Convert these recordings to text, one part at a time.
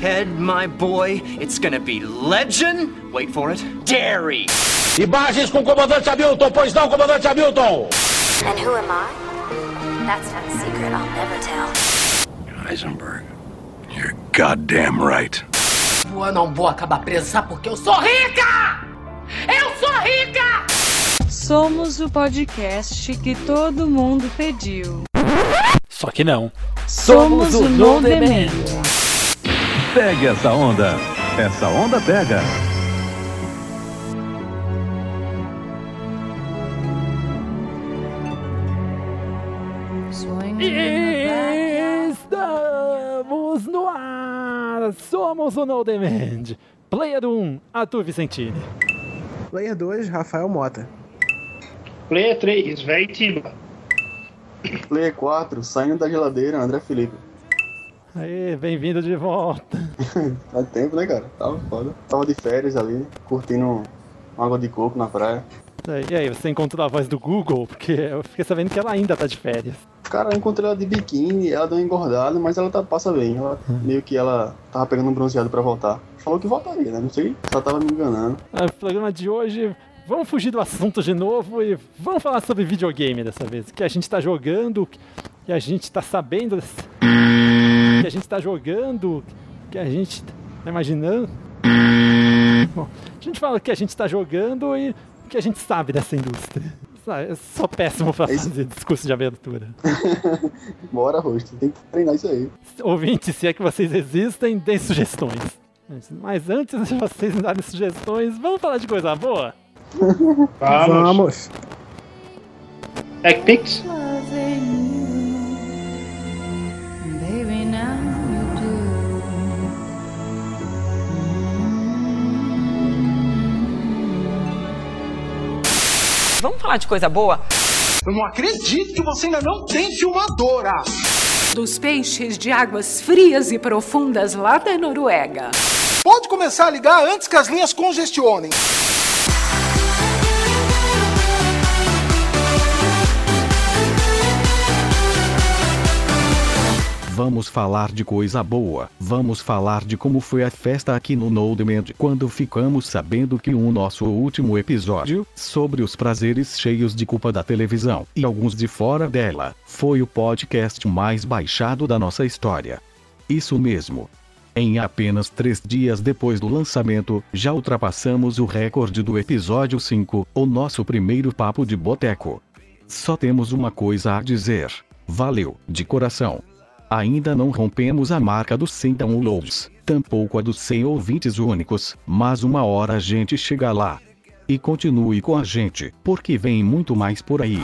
Ted, my boy, it's gonna be legend. Wait for it. Dairy. Imagens com o comandante Hamilton, pois não, comandante Hamilton! And who am I? That's not a secret I'll never tell. Heisenberg, you're goddamn right. Eu não vou acabar presa, porque eu sou rica! Eu sou rica! Somos o podcast que todo mundo pediu. Só que não. Somos o No Demand. Pegue essa onda. Essa onda pega. Estamos no ar! Somos o No Demand. Player 1, Arthur Vicentini. Player 2, Rafael Mota. Player 3, véi Timba. Player 4, saindo da geladeira, André Felipe. Aê, bem-vindo de volta. Faz tempo, né, cara? Tava foda. Tava de férias ali, curtindo água de coco na praia. E aí, você encontrou a voz do Google? Porque eu fiquei sabendo que ela ainda tá de férias. Cara, eu encontrei ela de biquíni, ela deu uma engordada, mas ela tá, passa bem. Ela, meio que ela tava pegando um bronzeado pra voltar. Falou que voltaria, né? Não sei, só tava me enganando. Ah, O programa de hoje, vamos fugir do assunto de novo e vamos falar sobre videogame dessa vez. Que a gente tá jogando, que a gente tá sabendo, que a gente tá jogando, o que a gente tá imaginando. Bom, a gente fala o que a gente tá jogando e o que a gente sabe dessa indústria. Eu sou péssimo pra fazer discurso de abertura. Bora, rosto, tem que treinar isso aí. Ouvintes, se é que vocês existem, deem sugestões. Mas antes de vocês me darem sugestões, vamos falar de coisa boa? Vamos. TechPix? Baby, Vamos falar de coisa boa? Eu não acredito que você ainda não tem filmadora! Dos peixes de águas frias e profundas lá da Noruega. Pode começar a ligar antes que as linhas congestionem. Vamos falar de coisa boa. Vamos falar de como foi a festa aqui no No Demand quando ficamos sabendo que o nosso último episódio, sobre os prazeres cheios de culpa da televisão e alguns de fora dela, foi o podcast mais baixado da nossa história. Isso mesmo. Em apenas três dias depois do lançamento, já ultrapassamos o recorde do episódio 5, o nosso primeiro papo de boteco. Só temos uma coisa a dizer. Valeu, de coração. Ainda não rompemos a marca dos 100 downloads, tampouco a dos 100 ouvintes únicos, mas uma hora a gente chega lá. E continue com a gente, porque vem muito mais por aí.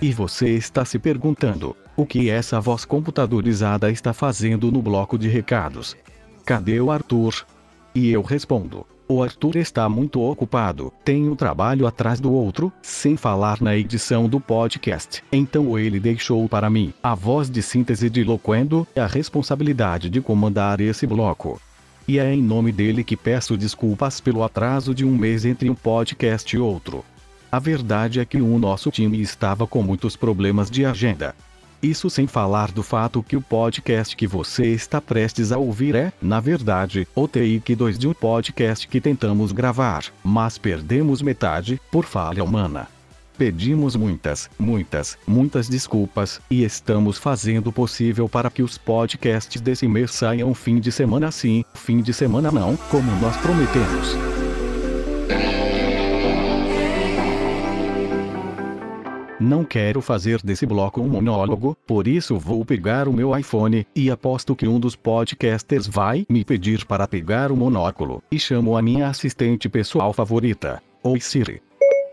E você está se perguntando: o que essa voz computadorizada está fazendo no bloco de recados? Cadê o Arthur? E eu respondo: o Arthur está muito ocupado, tem um trabalho atrás do outro, sem falar na edição do podcast. Então ele deixou para mim, a voz de síntese de Loquendo, a responsabilidade de comandar esse bloco. E é em nome dele que peço desculpas pelo atraso de um mês entre um podcast e outro. A verdade é que o nosso time estava com muitos problemas de agenda. Isso sem falar do fato que o podcast que você está prestes a ouvir é, na verdade, o take 2 de um podcast que tentamos gravar, mas perdemos metade, por falha humana. Pedimos muitas, muitas, muitas desculpas, e estamos fazendo o possível para que os podcasts desse mês saiam fim de semana sim, fim de semana não, como nós prometemos. Não quero fazer desse bloco um monólogo, por isso vou pegar o meu iPhone, e aposto que um dos podcasters vai me pedir para pegar o monóculo, e chamo a minha assistente pessoal favorita. Oi Siri.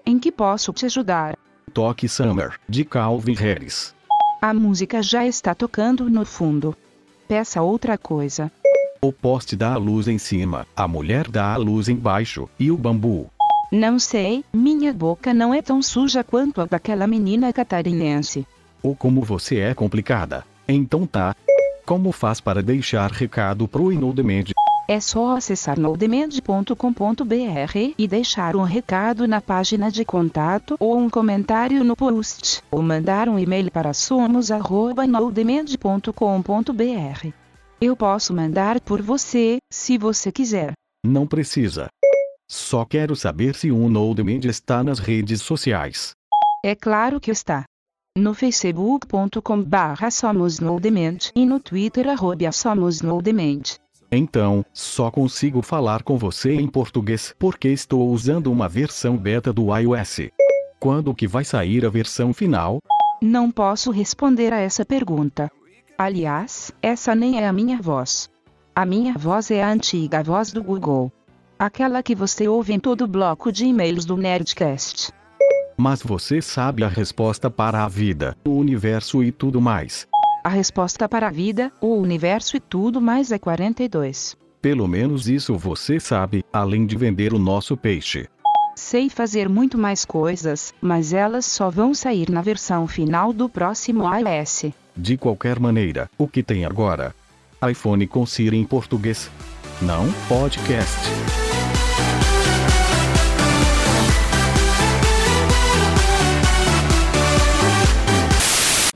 Em que posso te ajudar? Toque Summer, de Calvin Harris. A música já está tocando no fundo. Peça outra coisa. O poste dá a luz em cima, a mulher dá a luz embaixo, e o bambu. Não sei, minha boca não é tão suja quanto a daquela menina catarinense. Ou como você é complicada. Então tá. Como faz para deixar recado pro Inodemand? É só acessar nodemand.com.br e deixar um recado na página de contato ou um comentário no post, ou mandar um e-mail para somos@nodemand.com.br. Eu posso mandar por você, se você quiser. Não precisa. Só quero saber se o Nodemand está nas redes sociais. É claro que está. No facebook.com barra somosnodement e no twitter arroba somosnodement. Então, só consigo falar com você em português porque estou usando uma versão beta do iOS. Quando que vai sair a versão final? Não posso responder a essa pergunta. Aliás, essa nem é a minha voz. A minha voz é a antiga voz do Google. Aquela que você ouve em todo o bloco de e-mails do Nerdcast. Mas você sabe a resposta para a vida, o universo e tudo mais. A resposta para a vida, o universo e tudo mais é 42. Pelo menos isso você sabe, além de vender o nosso peixe. Sei fazer muito mais coisas, mas elas só vão sair na versão final do próximo iOS. De qualquer maneira, o que tem agora? iPhone com Siri em português. Não, podcast.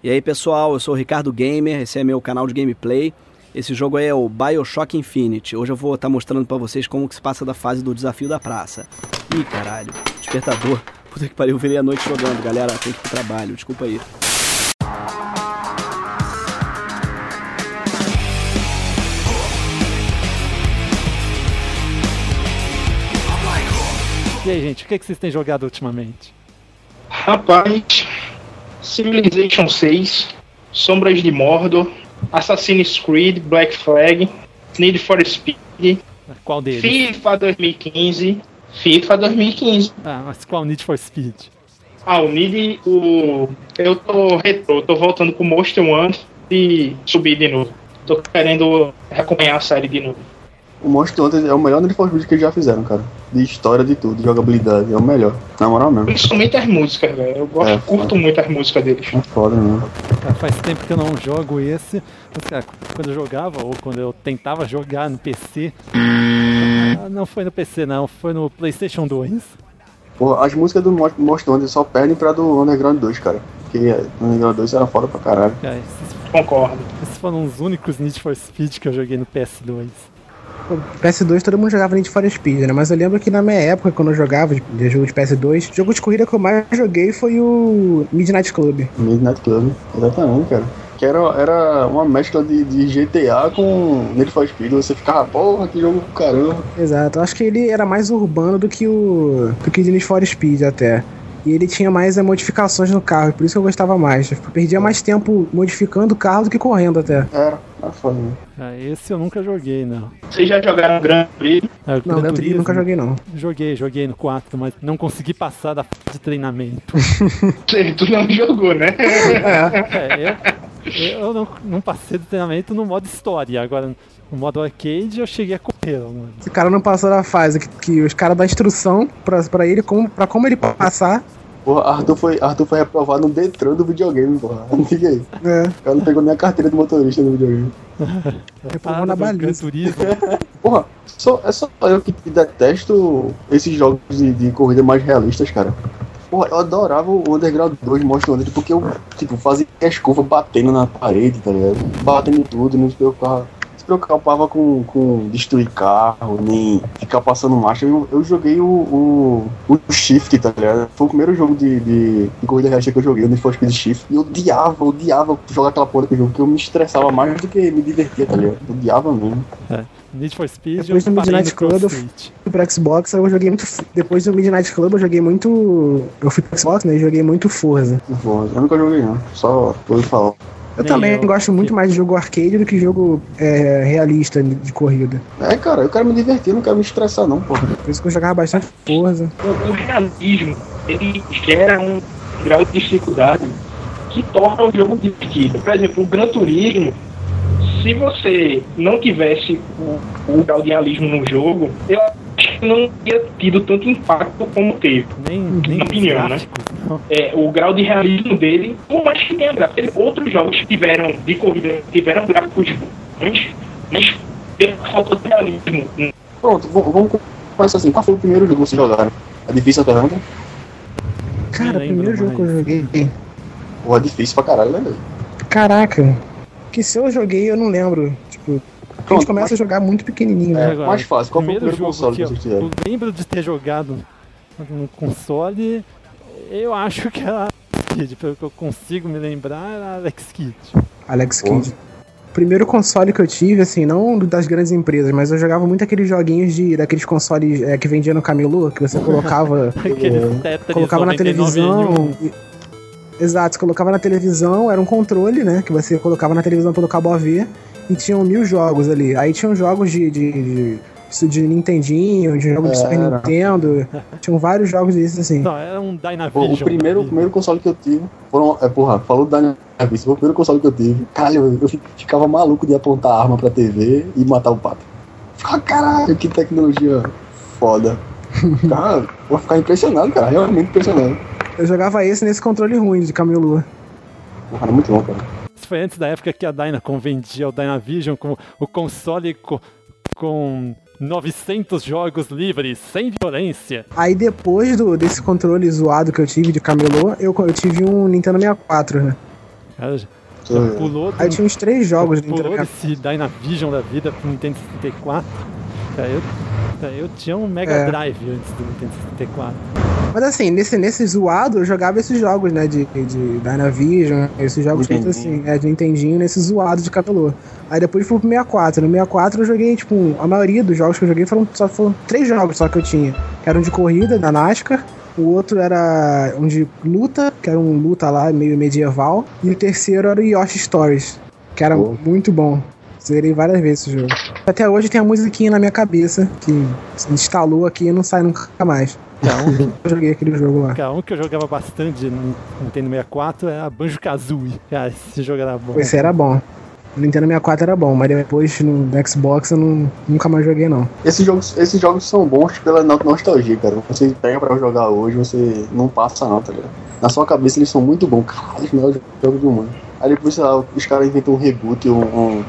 E aí pessoal, eu sou o Ricardo Gamer, esse é meu canal de gameplay. Esse jogo aí é o Bioshock Infinite. Hoje eu vou estar tá mostrando para vocês como que se passa da fase do desafio da praça. Ih, caralho, despertador. Puta que pariu, eu virei a noite jogando, galera. Tem que ir pro trabalho, desculpa aí. E aí, gente, o que, é que vocês têm jogado ultimamente? Rapaz, Civilization 6, Sombras de Mordor, Assassin's Creed, Black Flag, Need for Speed. Qual deles? FIFA 2015. FIFA 2015. Ah, mas qual Need for Speed? Ah, o Need, o. Eu tô retrô, tô voltando pro Monster One e subir de novo. Tô querendo acompanhar a série de novo. O Monster Hunter é o melhor Need for Speed que eles já fizeram, cara. De história, de tudo, de jogabilidade. É o melhor. Na moral mesmo. Principalmente as músicas, velho. Eu gosto, é, curto muito as músicas deles. É foda mesmo. Cara, faz tempo que eu não jogo esse. Mas, cara, quando eu jogava, ou quando eu tentava jogar no PC. ah, não foi no PC, não. Foi no PlayStation 2. Pô, as músicas do Monster Hunter só perdem pra do Underground 2, cara. Porque o Underground 2 era foda pra caralho. É, esses, Concordo. Esses foram os únicos Need for Speed que eu joguei no PS2. PS2 todo mundo jogava Need for Speed, né? Mas eu lembro que na minha época, quando eu jogava de jogo de PS2, o jogo de corrida que eu mais joguei foi o Midnight Club. Midnight Club, exatamente, cara. Que era, era uma mescla de, de GTA com Need for Speed. Você ficava, porra, que jogo do caramba. Exato, eu acho que ele era mais urbano do que o. do que o Need for Speed até. E ele tinha mais é, modificações no carro, por isso que eu gostava mais. Eu perdia mais tempo modificando o carro do que correndo até. Era, era foda. Ah, esse eu nunca joguei, não. Vocês já jogaram Gran Turismo? Ah, não, Gran Turismo nunca joguei, não. Joguei, joguei no 4, mas não consegui passar da fase de treinamento. tu não jogou, né? é, eu, eu não, não passei do treinamento no modo história. Agora, no modo arcade, eu cheguei a Mano. Esse cara não passou da fase que, que os caras dão instrução pra, pra ele como, pra como ele passar. Porra, Arthur foi, Arthur foi reprovado no Detran do videogame, porra. Não fica aí. É. O cara não pegou nem a carteira de motorista do videogame. Reprovou na baliza. porra, só, é só eu que detesto esses jogos de, de corrida mais realistas, cara. Porra, eu adorava o Underground 2 Monster Hunter porque eu, tipo, fazia a escova batendo na parede, tá ligado? Batendo tudo, não se preocupava se preocupava com, com destruir carro, nem ficar passando marcha. Eu, eu joguei o, o, o, Shift, tá ligado? Foi o primeiro jogo de, de, de corrida realista que eu joguei, o Need for Speed Shift. E eu odiava, odiava jogar aquela porra daquele jogo, porque eu me estressava mais do que me divertia, tá ligado? Eu odiava mesmo. É. Need for Speed Depois do Midnight Club eu fui pro Xbox, eu joguei muito. Depois do Midnight Club eu joguei muito. Eu fui pro Xbox, né? E joguei muito Forza. Forza. Eu nunca joguei não, só vou falar. Eu Nem também eu. gosto muito mais de jogo arcade do que jogo é, realista de corrida. É, cara, eu quero me divertir, não quero me estressar, não, porra. Por isso que eu jogava bastante Forza. O realismo, ele gera um grau de dificuldade que torna o jogo divertido. Por exemplo, o Gran Turismo, se você não tivesse o, o grau de realismo no jogo, eu acho que não teria tido tanto impacto como teve. Nem, nem na opinião, né? É, o grau de realismo dele, por mais que tenha gráficos, outros jogos tiveram de corrida tiveram gráficos bons, mas Tem falta de realismo. Pronto, vamos começar assim. Qual foi o primeiro jogo que vocês jogaram? É difícil a pergunta? Cara, o primeiro jogo que eu joguei. Pô, é difícil pra caralho, né? Caraca. Que se eu joguei, eu não lembro. Tipo, a gente começa a jogar muito pequenininho, né? Agora, primeiro jogo que eu, eu lembro de ter jogado no console, eu acho que era Alex Kidd, pelo que eu consigo me lembrar, era Alex Kidd. Alex Kidd. O primeiro console que eu tive, assim, não das grandes empresas, mas eu jogava muito aqueles joguinhos de daqueles consoles é, que vendia no camelô, que você colocava. Aqueles é, colocava na 99 em televisão. e- Exato, você colocava na televisão, era um controle, né? Que você colocava na televisão pelo cabo AV e tinham mil jogos ali. Aí tinham jogos de. de, de isso de Nintendinho, de jogos de Super. Nintendo. Tinham vários jogos desses assim. Não, era um Dynavision. o primeiro, o primeiro console que eu tive foram. É, porra, falou do Davis, foi o primeiro console que eu tive. Caralho, eu, eu ficava maluco de apontar a arma pra TV e matar o pato. Ficava, caralho, que tecnologia foda. Cara, vou ficar impressionado, cara, realmente impressionado. Eu jogava esse nesse controle ruim de camelô. Porra, era muito bom, cara. Isso foi antes da época que a Dynacon vendia o Dynavision como o console co- com 900 jogos livres, sem violência. Aí depois do, desse controle zoado que eu tive de camelô, eu, eu tive um Nintendo 64, né? Cara, já, já É. pulou do, Aí tinha uns três jogos de Nintendo pulou 64. desse Dynavision da vida pro Nintendo 64. Cara, eu, eu tinha um Mega É. Drive antes do Nintendo 64. Mas assim, nesse, nesse zoado eu jogava esses jogos, né? De, de Dynavision, esses jogos todos assim, é, de Nintendinho, nesse zoado de camelô. Aí depois fui pro 64. No 64 eu joguei, tipo, a maioria dos jogos que eu joguei foram só foram três jogos só que eu tinha. Que eram de corrida, da NASCAR. O outro era um de luta, que era um luta lá, meio medieval. E o terceiro era o Yoshi Stories, que era muito bom. Zerei várias vezes esse jogo. Até hoje tem a musiquinha na minha cabeça, que se instalou aqui e não sai nunca mais. eu joguei aquele jogo lá. Cara, um que eu jogava bastante no Nintendo 64 era Banjo Kazooie. Cara, esse jogo era bom. Esse era bom. O Nintendo 64 era bom, mas depois no Xbox eu não, nunca mais joguei não. Esses jogos, esses jogos são bons pela no- nostalgia, cara. Você pega pra jogar hoje, você não passa não, tá ligado? Na sua cabeça eles são muito bons, caralho, os melhores jogos do mundo. Aí depois, sei lá, os caras inventam um reboot, um, um-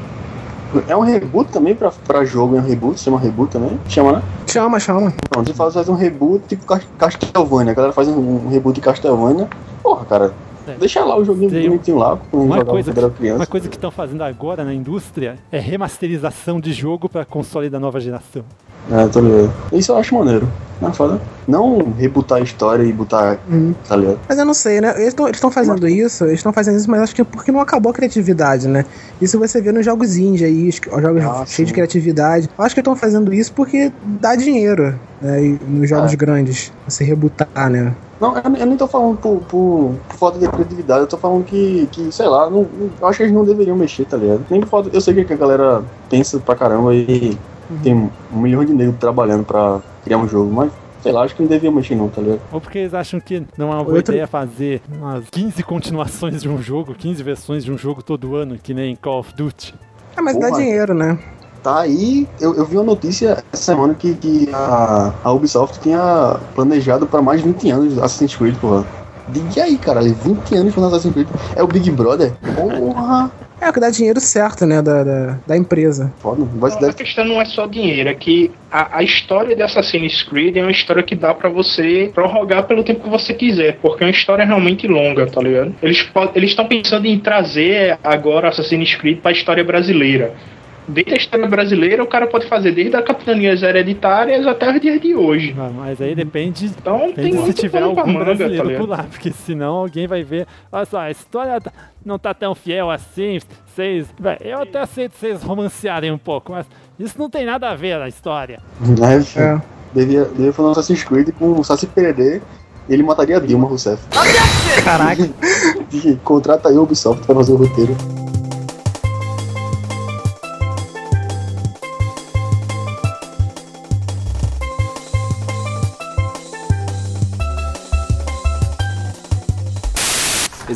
É um reboot também pra, pra jogo, é um reboot, chama reboot também? Chama, né? Chama, chama. Não, você faz, faz um reboot tipo Cas- Castlevania, a galera faz um, reboot de Castlevania. Porra, cara, É. deixa lá o joguinho Tem bonitinho lá, Uma coisa, que, criança. uma coisa que estão fazendo agora na indústria é remasterização de jogo para console da nova geração. É, tô ligado. Isso eu acho maneiro. Não, foda. Não rebutar a história e botar. Uhum. Tá ligado? Mas eu não sei, né? Eles estão fazendo isso, eles estão fazendo isso, mas acho que é porque não acabou a criatividade, né? Isso você vê nos jogos indie aí, os os jogos Ah, cheios de sim. criatividade. Eu acho que estão fazendo isso porque dá dinheiro, né? E nos jogos É. grandes. Você rebutar, né? Não, eu, nem tô falando por, por, por falta de criatividade, eu tô falando que, que sei lá, não- eu acho que eles não deveriam mexer, tá ligado? Nem por falta. Eu sei que a galera pensa pra caramba e tem um milhão de negros trabalhando pra criar um jogo, mas sei lá, acho que não deviam mexer não, tá ligado? Ou porque eles acham que não é uma boa Outro- ideia fazer umas 15 continuações de um jogo, 15 versões de um jogo todo ano, que nem Call of Duty. Ah, mas dá Porra. dinheiro, né? Tá aí, eu, eu vi uma notícia essa semana que, que a, a Ubisoft tinha planejado pra mais de 20 anos Assassin's Creed, porra. Diga aí, caralho, 20 anos fazendo Assassin's Creed. É o Big Brother? Porra! É o que dá dinheiro certo, né? Da, da, da empresa. Foda, Não, a questão não é só dinheiro, é que a, a história de Assassin's Creed é uma história que dá pra você prorrogar pelo tempo que você quiser, porque é uma história realmente longa, tá ligado? Eles estão pensando em trazer agora Assassin's Creed pra história brasileira. Dentro da história brasileira, o cara pode fazer desde as capitanias hereditárias até os dias de hoje. Ah, Mas aí depende, Então tem depende se muito tiver algum manga, tá brasileiro ligado? por lá, porque senão alguém vai ver, olha só, a história tá- não tá tão fiel assim, vocês... Eu até aceito vocês romancearem um pouco, mas isso não tem nada a ver na história. Né? É. Devia, devia fazer um Assassin's Creed com só se perder, ele mataria a Dilma Rousseff. Caraca. Contrata aí a Ubisoft pra fazer o roteiro.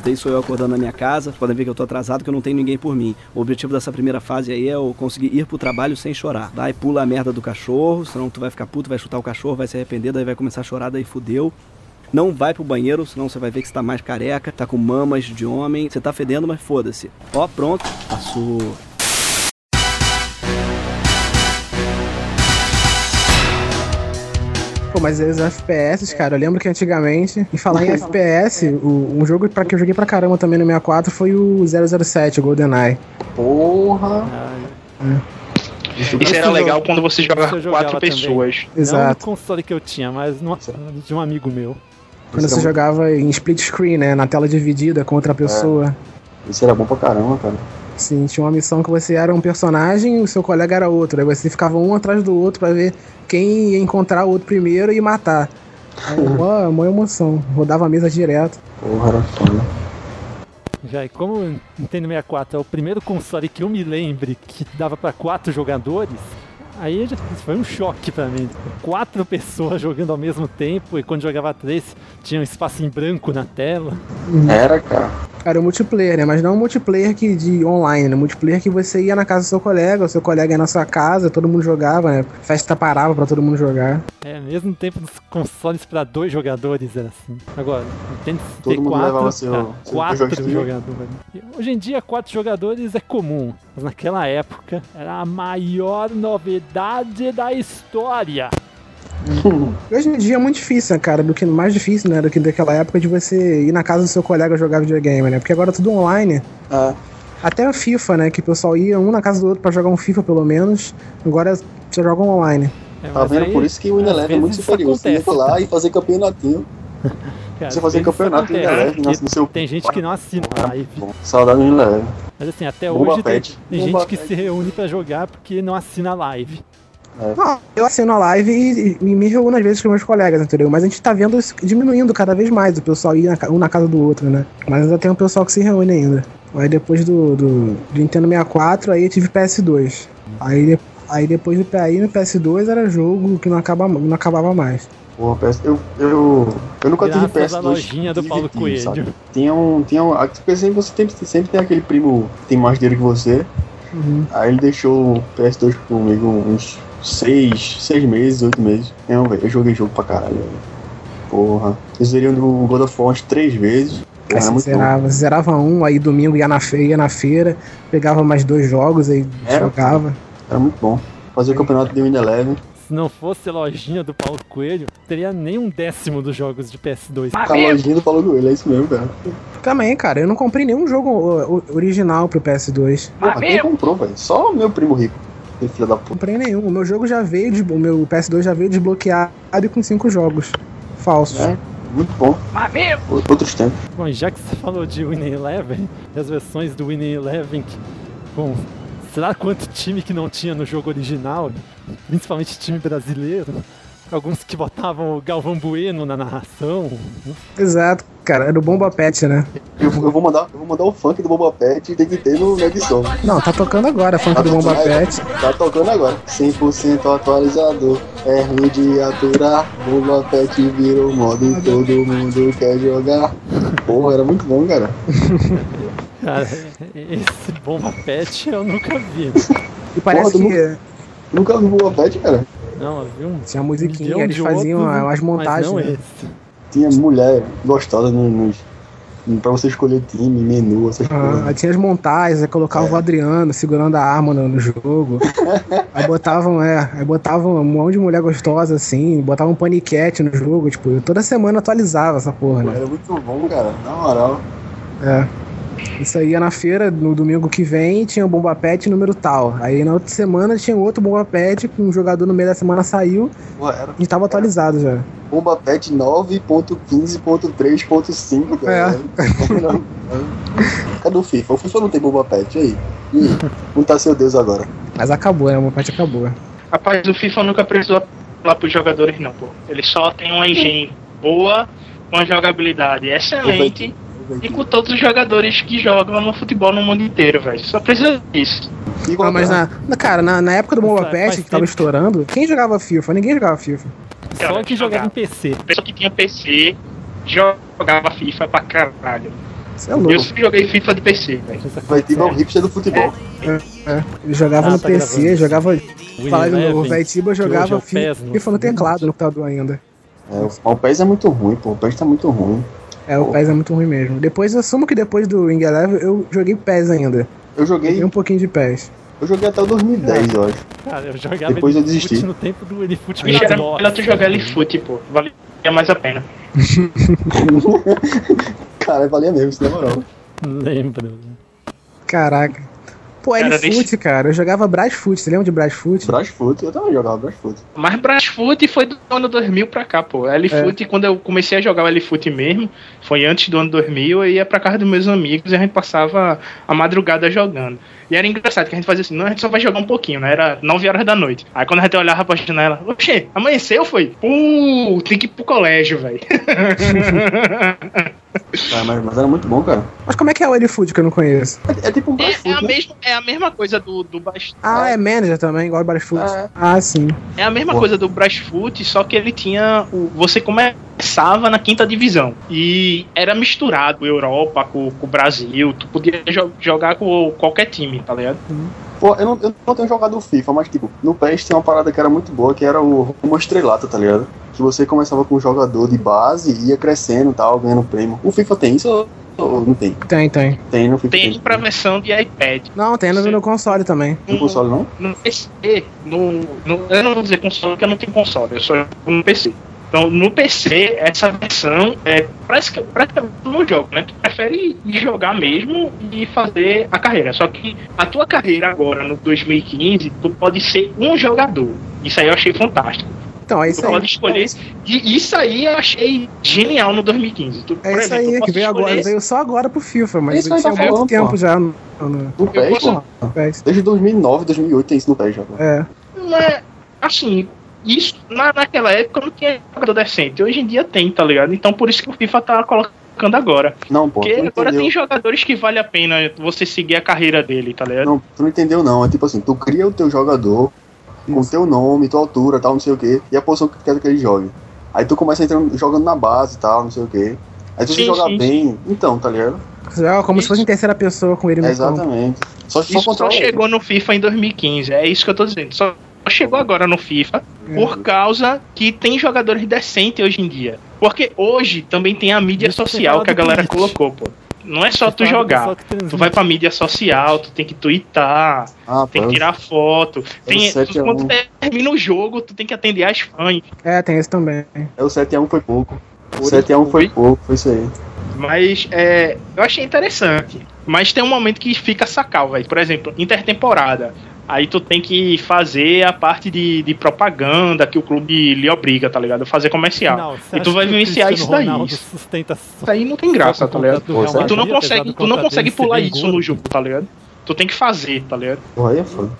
Esse daí sou eu acordando na minha casa. Podem ver que eu tô atrasado, que eu não tenho ninguém por mim. O objetivo dessa primeira fase aí é eu conseguir ir pro trabalho sem chorar. Vai, pula a merda do cachorro, senão tu vai ficar puto, vai chutar o cachorro, vai se arrepender, daí vai começar a chorar, daí fudeu. Não vai pro banheiro, senão você vai ver que você tá mais careca, tá com mamas de homem, você tá fedendo, mas foda-se. Ó, pronto, passou. Mas os FPS, cara, eu lembro que antigamente, em falar em FPS, o, um jogo pra que eu joguei pra caramba também no 64 foi o 007, o GoldenEye. Porra! Isso era legal quando você jogava quatro também. pessoas. Não Exato. no console que eu tinha, mas no, de um amigo meu. Quando você jogava em split screen, né? Na tela dividida com outra pessoa. Isso era bom pra caramba, cara. Sim, tinha uma missão que você era um personagem e o seu colega era outro. Aí você ficava um atrás do outro pra ver quem ia encontrar o outro primeiro e matar. Aí, mó, mó emoção. Rodava a mesa direto. Porra, era foda. Já, e como o Nintendo 64 é o primeiro console que eu me lembre que dava pra quatro jogadores, aí já- isso foi um choque pra mim. Quatro pessoas jogando ao mesmo tempo e quando jogava três tinha um espaço em branco na tela. Era, cara. Era o multiplayer, né? Mas não o multiplayer que de online, né? Multiplayer que você ia na casa do seu colega, o seu colega ia na sua casa, todo mundo jogava, né? Festa parava pra todo mundo jogar. É, mesmo tempo dos consoles pra dois jogadores era assim. Agora, Nintendo Todo mundo 64, levava seu- ah, seu quatro jogadores. Hoje em dia, quatro jogadores é comum, mas naquela época era a maior novidade da história. Hoje em dia é muito difícil, né, cara? Do que mais difícil, né? Do que daquela época de você ir na casa do seu colega jogar videogame, né? Porque agora é tudo online. É. Até a FIFA, né? Que o pessoal ia um na casa do outro pra jogar um FIFA pelo menos. Agora você joga online. É, Tá vendo? aí, Por isso que o Ineleve é muito superior. Você ia acontece. lá e fazer campeonatinho. Cara, Você fazer campeonato acontece, Ineleve seu. Tem gente que não assina live. Bom, saudade do Ineleve. Mas assim, até hoje tem, tem gente que Pet. se reúne pra jogar porque não assina live. Não, eu assino a live e, e me reúno às vezes com meus colegas, entendeu? Mas a gente tá vendo isso diminuindo cada vez mais, o pessoal ir na um na casa do outro, né? Mas ainda tem um pessoal que se reúne ainda. Aí depois do, do, do Nintendo 64, aí eu tive PS2. Aí, de- aí depois do aí no PS2 era jogo que não, acaba, não acabava mais. Porra, PS, eu, eu, eu nunca tive Graças PS2. à lojinha do Paulo Coelho. sabe? Tinha um. Tinha um porque sempre, você tem, sempre tem aquele primo que tem mais dinheiro que você. Uhum. Aí ele deixou o PS2 comigo uns seis, seis meses, oito meses. Não, velho, eu joguei jogo pra caralho, velho. Porra. Eu zerei o do God of War umas três vezes. Porra, Aí era você zerava, zerava um, aí domingo ia na, fe, ia na feira, pegava mais dois jogos, aí Era, jogava. Era muito bom. Fazer o campeonato de Win Eleven. Se não fosse a lojinha do Paulo Coelho, teria nem um décimo dos jogos de PS2. A lojinha do Paulo Coelho, é isso mesmo, cara. Também, cara, eu não comprei nenhum jogo original pro PS2. Porra, quem comprou, velho? Só o meu primo rico. Filho da puta. comprei nenhum. O meu jogo já veio, de, o meu PS2 já veio desbloqueado com cinco jogos falsos. É, muito bom. Outros tempos. Bom, e já que você falou de Winning Eleven, e as versões do Winning Eleven, que, bom, será quanto time que não tinha no jogo original, principalmente time brasileiro? Alguns que botavam o Galvão Bueno na narração. Exato, cara, era o Bomba Pet, né? Eu, vou- eu vou mandar, eu vou mandar o funk do Boba Pet e tem que ter no, na edição. Não, tá tocando agora, funk do Bomba Pet. Tá tocando agora. 100% atualizador. É ruim de aturar. Boba Pet virou moda e todo mundo quer jogar. Porra, era muito bom, cara. Cara, esse Bomba Pet eu nunca vi. E parece Porra, que Nunca vi Boba Pet, cara. Não, eu vi um. tinha musiquinha, milhão eles faziam outros, umas montagens. Mas não né? esse. Tinha mulher gostosa no- nos. Pra você escolher time, menu, essas Ah, coisas. tinha as montagens, aí colocava É. o Adriano segurando a arma no, no jogo. aí botavam, é, aí botavam um monte de mulher gostosa assim, botavam um paniquete no jogo, tipo, toda semana atualizava essa porra, né? Era muito bom, cara. Na moral. É. Isso aí ia na feira, no domingo que vem, tinha o Bomba Pet número tal. Aí na outra semana tinha outro Bomba Pet, que um jogador no meio da semana saiu Porra, era e tava atualizado já. Bomba Pet 9.15.3.5, cara. Cadê o FIFA? O FIFA não tem Bomba Pet, aí? E aí? Não tá seu Deus agora. Mas acabou, né? O Bomba Pet acabou. Rapaz, o FIFA nunca precisou lá pros jogadores, não, pô. Ele só tem uma engine boa, uma jogabilidade excelente e com todos os jogadores que jogam no futebol no mundo inteiro, velho. Só precisa disso. Ah, mas na, na- cara, na, na época do Pet, faz que tava estourando, quem jogava FIFA? Ninguém jogava FIFA. Só que jogava em PC. Pessoa que tinha PC jogava FIFA pra caralho. É louco. Eu sempre joguei FIFA de PC, velho. Vai ter o hipster do futebol. É, ele jogava Ah, no tá PC, gravando. jogava. Falar de novo, o Eleven, Vaitiba é jogava o PES, fi- não. FIFA no teclado no computador ainda. É, o- PES é muito ruim, pô. O PES tá muito ruim. É, o PES é muito ruim mesmo. Depois, eu assumo que depois do Wing Eleven eu joguei PES ainda. Eu joguei, Joguei um pouquinho de PES. Eu joguei até o 2010, eu acho. Cara, eu jogava Depois eu desisti. no tempo do Bicho, era Nossa. melhor tu jogar Elifute, pô. Valia mais a pena. Cara, valia mesmo, isso na moral. Lembro. Caraca. Pô, Cara, L-Foot, cara. Eu jogava Brasfoot. Você lembra de Brasfoot? Brasfoot, eu também jogava Brasfoot. Mas Brasfoot foi do ano 2000 pra cá, pô. L-Foot, quando eu comecei a jogar o L-Foot mesmo, foi antes do ano 2000, eu ia pra casa dos meus amigos e a gente passava a madrugada jogando. E era engraçado que a gente fazia assim, não, a gente só vai jogar um pouquinho, né? Era 9 horas da noite. Aí quando a gente olhava pra janela, oxê, amanheceu, foi? Pô, tem que ir pro colégio, velho. Ah, mas, mas era muito bom, cara. Mas como é que é o L-Foot que eu não conheço? É, é tipo um É, Brasfoot, é a né? mesma, é a mesma coisa do, do Bas- Ah, é manager também, igual o Brasfoot. É. Ah, sim. É a mesma Pô. coisa do Brasfoot, só que ele tinha. O, você começava na quinta divisão. E era misturado Europa com, com o Brasil. Tu podia jo- jogar com qualquer time, tá ligado? Pô, eu não, eu não tenho jogado o FIFA, mas tipo, no PES tinha uma parada que era muito boa, que era o Rumo Estrelata, tá ligado? Que você começava com um jogador de base e ia crescendo e tal, ganhando prêmio. O FIFA tem isso ou- não tem? Tem, tem. Tem no FIFA. Tem pra versão de iPad. Não, tem no, no console também. No console não? No PC, no, no- eu não vou dizer console porque eu não tenho console, eu só jogo no PC. Então, no PC, essa versão é pratica- praticamente um jogo, né? Tu prefere ir jogar mesmo e fazer a carreira. Só que a tua carreira agora, no 2015, tu pode ser um jogador. Isso aí eu achei fantástico. Então, é Tu isso aí. pode escolher. E isso aí eu achei genial no 2015. Tu, É isso exemplo, aí, que veio agora, escolher- veio só agora pro FIFA, mas Isso tinha tá muito falando, tempo pô. já no, no No PES, posso-. Desde 2009, 2008 tem isso no PES já. pô. É. Não é assim. Isso na, naquela época não tinha jogador decente. Hoje em dia tem, tá ligado? Então por isso que o FIFA tá colocando agora. Não, pô, Porque tu não agora entendeu. tem jogadores que vale a pena você seguir a carreira dele, tá ligado? Não, tu não entendeu não. É tipo assim, tu cria o teu jogador com teu nome, tua altura, tal, não sei o que, e a posição que tu quer que ele jogue. Aí tu começa entrando, jogando na base e tal, não sei o que. Aí se você Sim, jogar sim, bem, então, tá ligado? Joga como se Isso. fosse em terceira pessoa com ele no campo. Exatamente. Só, só Isso só ele. chegou no FIFA em 2015. É isso que eu tô dizendo. Só chegou agora no FIFA É. por causa que tem jogadores decentes hoje em dia. Porque hoje também tem a mídia social que a galera colocou, pô. Não é só tu jogar. Tu vai pra mídia social, tu tem que twittar, Ah, tem que tirar foto. Tem, É a quando termina o jogo, tu tem que atender as fãs. É, tem esse também. é o 7x1 foi pouco. O Foi? 7x1 foi pouco, foi isso aí. Mas é, eu achei interessante. Mas tem um momento que fica sacal, velho. Por exemplo, intertemporada. Aí tu tem que fazer a parte de, de propaganda que o clube lhe obriga, tá ligado? Fazer comercial. Não, e tu vai vivenciar isso daí. Isso sustenta aí não tem graça, tá ligado? E tu não consegue, tu não consegue pular isso no jogo, tá ligado? Tu tem que fazer, tá ligado? Porra, aí é foda.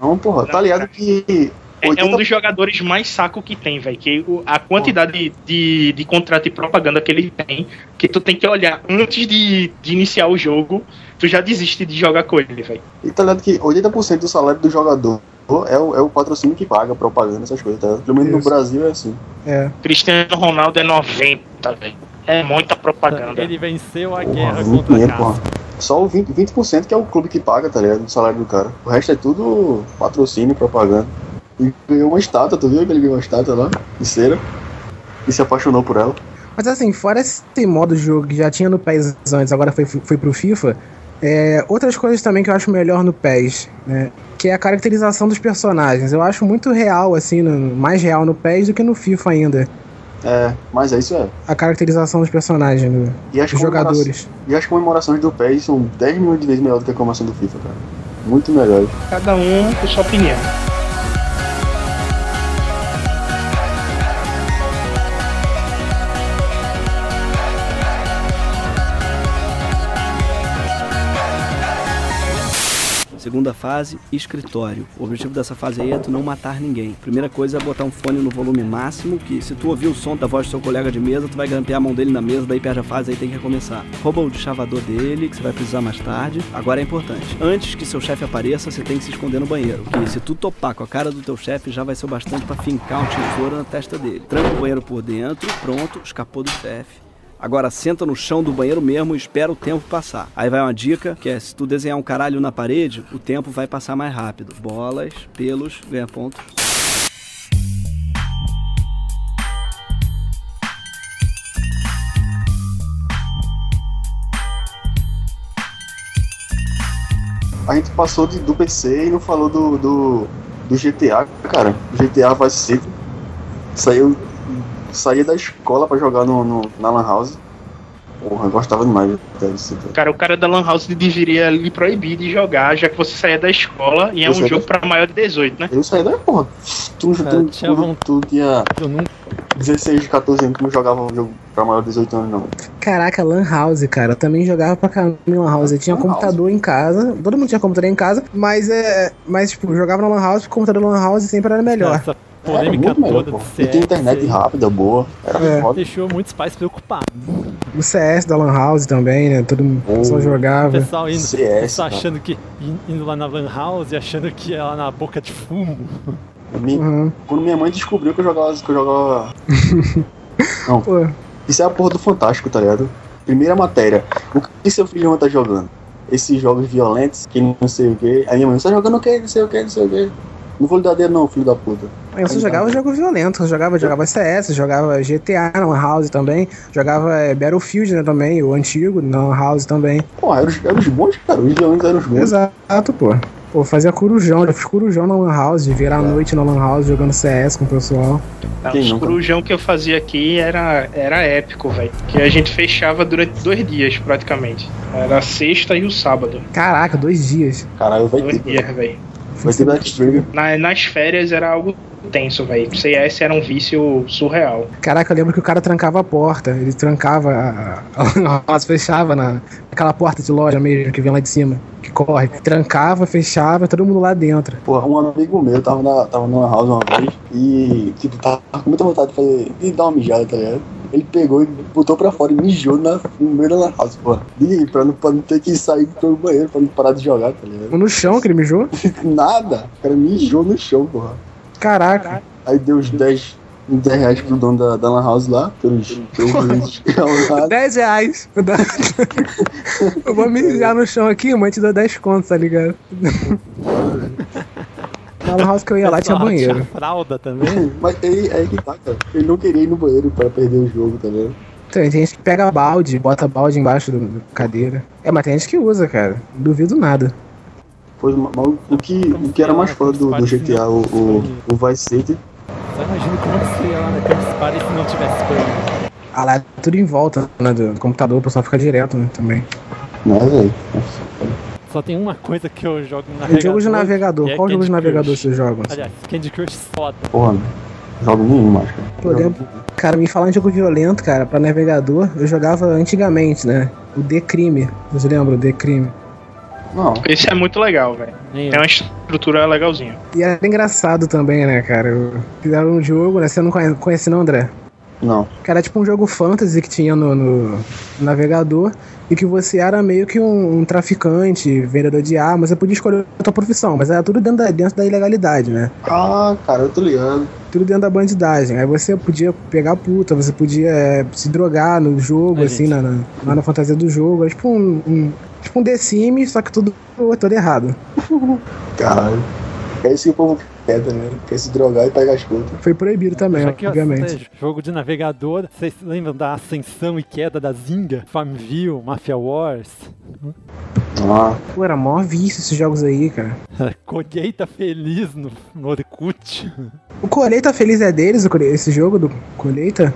Não, porra, tá ligado que. É, é um 80 dos jogadores mais saco que tem, velho. Que a quantidade de, de contrato e propaganda que ele tem, que tu tem que olhar antes de, de iniciar o jogo, tu já desiste de jogar com ele, velho. E tá ligado que 80% do salário do jogador é o, é o patrocínio que paga, propaganda, essas coisas, tá? Pelo menos no. Brasil é assim. É. Cristiano Ronaldo é 90, velho. É muita propaganda. Ele venceu a Porra, guerra muito contra a dinheiro. Só o 20%, 20% que é o clube que paga, tá ligado? O salário do cara. O resto é tudo patrocínio, propaganda. E ganhou uma estátua, tu viu que ele ganhou uma estátua lá? De cera. E se apaixonou por ela. Mas assim, fora esse modo de jogo que já tinha no PES antes, agora foi, foi pro FIFA, é, outras coisas também que eu acho melhor no PES, né? Que é a caracterização dos personagens. Eu acho muito real, assim, no- mais real no PES do que no FIFA ainda. É, mas é isso é. A caracterização dos personagens, né, E as, dos jogadores. e as comemorações do PES são 10 milhões de vezes melhor do que a comemoração do FIFA, cara. Muito melhor. Cada um com sua opinião. Segunda fase, escritório. O objetivo dessa fase aí é tu não matar ninguém. Primeira coisa é botar um fone no volume máximo, que se tu ouvir o som da voz do seu colega de mesa, tu vai grampear a mão dele na mesa, daí perde a fase, aí tem que recomeçar. Rouba o chavador dele, que você vai precisar mais tarde. Agora é importante. Antes que seu chefe apareça, você tem que se esconder no banheiro. Que se tu topar com a cara do teu chefe, já vai ser o bastante pra fincar um tesouro na testa dele. Tranca o banheiro por dentro, pronto, escapou do chefe. Agora senta no chão do banheiro mesmo e espera o tempo passar. Aí vai uma dica, que é se tu desenhar um caralho na parede, o tempo vai passar mais rápido. Bolas, pelos, ganha ponto. a gente passou de- do PC e não falou do, do, do GTA, cara. GTA Vice City. Saiu, saía da escola pra jogar no, no- na Lan House. Porra, eu gostava demais de Vice City. Cara, o cara da Lan House deveria lhe proibir de jogar, já que você saía da escola e é Eu um jogo pra maior de 18, né? Eu saía da porra. Tu, tu, tu, tinha tu, tu tinha 16, 14 anos, tu não jogava um jogo pra maior de 18 anos, não. Caraca, Lan House, cara. Eu também jogava pra caramba em Lan House. Eu tinha computador em casa. Todo mundo tinha computador em casa. Mas é. Mas, tipo, eu jogava na Lan House, porque o computador da Lan House sempre era melhor. Essa polêmica muito melhor, toda pô. do E tem internet CS rápida, boa. Era É. foda. deixou muitos pais preocupados. O CS da Lan House também, né? Todo mundo só O jogava. pessoal indo, CS, pessoal achando que in- indo lá na Lan House e achando que ia lá na boca de fumo. Mi- Uhum. Quando minha mãe descobriu que eu jogava. Que eu jogava... Não. Pô. Isso é a porra do Fantástico, tá ligado? Primeira matéria. O que seu filho tá jogando? Esses jogos violentos, que não sei o que. Aí minha mãe, você tá jogando o que? Não sei o que, não sei o que. Não vou lhe dar dedo não, filho da puta. Eu só jogava jogo violento, eu jogava, jogava CS, jogava GTA na Lan House também, jogava é, Battlefield né, também, o antigo na Lan House também. Pô, eram os, eram os bons, cara. Os violentos eram os bons. Exato, pô. Pô, fazia corujão, já fiz corujão na Lan House, de virar a noite na Lan House jogando CS com o pessoal. Quem os corujão que eu fazia aqui era, era épico, velho. Que a gente fechava durante dois dias, praticamente. Era a sexta e o sábado. Caraca, dois dias. Caralho, vai Dois ter. dias, velho. Vai ter Black Stream. Na, nas férias era algo tenso, velho. CS era um vício surreal. Caraca, eu lembro que o cara trancava a porta, ele trancava a, a Lan House, fechava na, naquela porta de loja mesmo que vem lá de cima, que corre. Trancava, fechava, todo mundo lá dentro. Porra, um amigo meu tava na, tava numa house uma vez e, tipo, tava com muita vontade de fazer, de dar uma mijada, tá ligado? Ele pegou e botou pra fora e mijou na, no meio da house, porra. E pra não, pra não ter que sair pro banheiro, pra não parar de jogar, tá ligado? No chão que ele mijou? Nada, o cara mijou no chão, porra. Caraca. Aí deu uns 10, uns 10 reais pro dono da, da Lan House lá, pelos, pelos juízes que ela 10 reais. Eu vou mijar no chão aqui, mãe te deu 10 contos, tá ligado? Na lan house que eu ia lá tinha banheiro. fralda também. Mas aí, aí que tá, cara. Ele não queria ir no banheiro pra perder o jogo, tá ligado? Então, tem gente que pega balde, bota balde embaixo do cadeira. É, mas tem gente que usa, cara. Duvido nada. Pois, mas o, que, o que era mais foda do, do GTA, o, o, o Vice City, Só imagina como que seria lá na Campus Party se não tivesse banho. Ah lá, é tudo em volta, né? Do computador, o pessoal fica direto, né? Também. né, velho? Só tem uma coisa que eu jogo no navegador. jogo de navegador. é Qual jogo de navegador Crush. vocês jogam? Aliás, Candy Crush foda. Porra, jogo nenhum cara. Eu lembro, cara, me falar em jogo violento, cara, pra navegador, eu jogava antigamente, né? O The Crime. Vocês lembram? O The Crime. Não. Esse é muito legal, velho. Tem uma estrutura legalzinha. E era engraçado também, né, cara? Fizeram um jogo, né? Você não conhece, conhece não, André? Não. Que era tipo um jogo fantasy que tinha no, no navegador e que você era meio que um, um traficante, vendedor de armas, você podia escolher a tua profissão, mas era tudo dentro da, dentro da ilegalidade, né? Ah, cara, eu tô ligado. Tudo dentro da bandidagem. Aí você podia pegar puta, você podia é, se drogar no jogo, Ai, assim, na, na, lá na fantasia do jogo. É tipo um, um- tipo um The Sims, só que tudo, todo errado. Caralho. É isso que o povo quer, tá ligado? Quer se drogar e pegar as contas. Foi proibido também, obviamente. é jogo de navegador, vocês lembram da ascensão e queda da Zinga? Farmville, Mafia Wars? Ah, Pô, era mó vício esses jogos aí, cara. Colheita feliz no, no Orkut. O Colheita Feliz é deles, esse jogo do Colheita?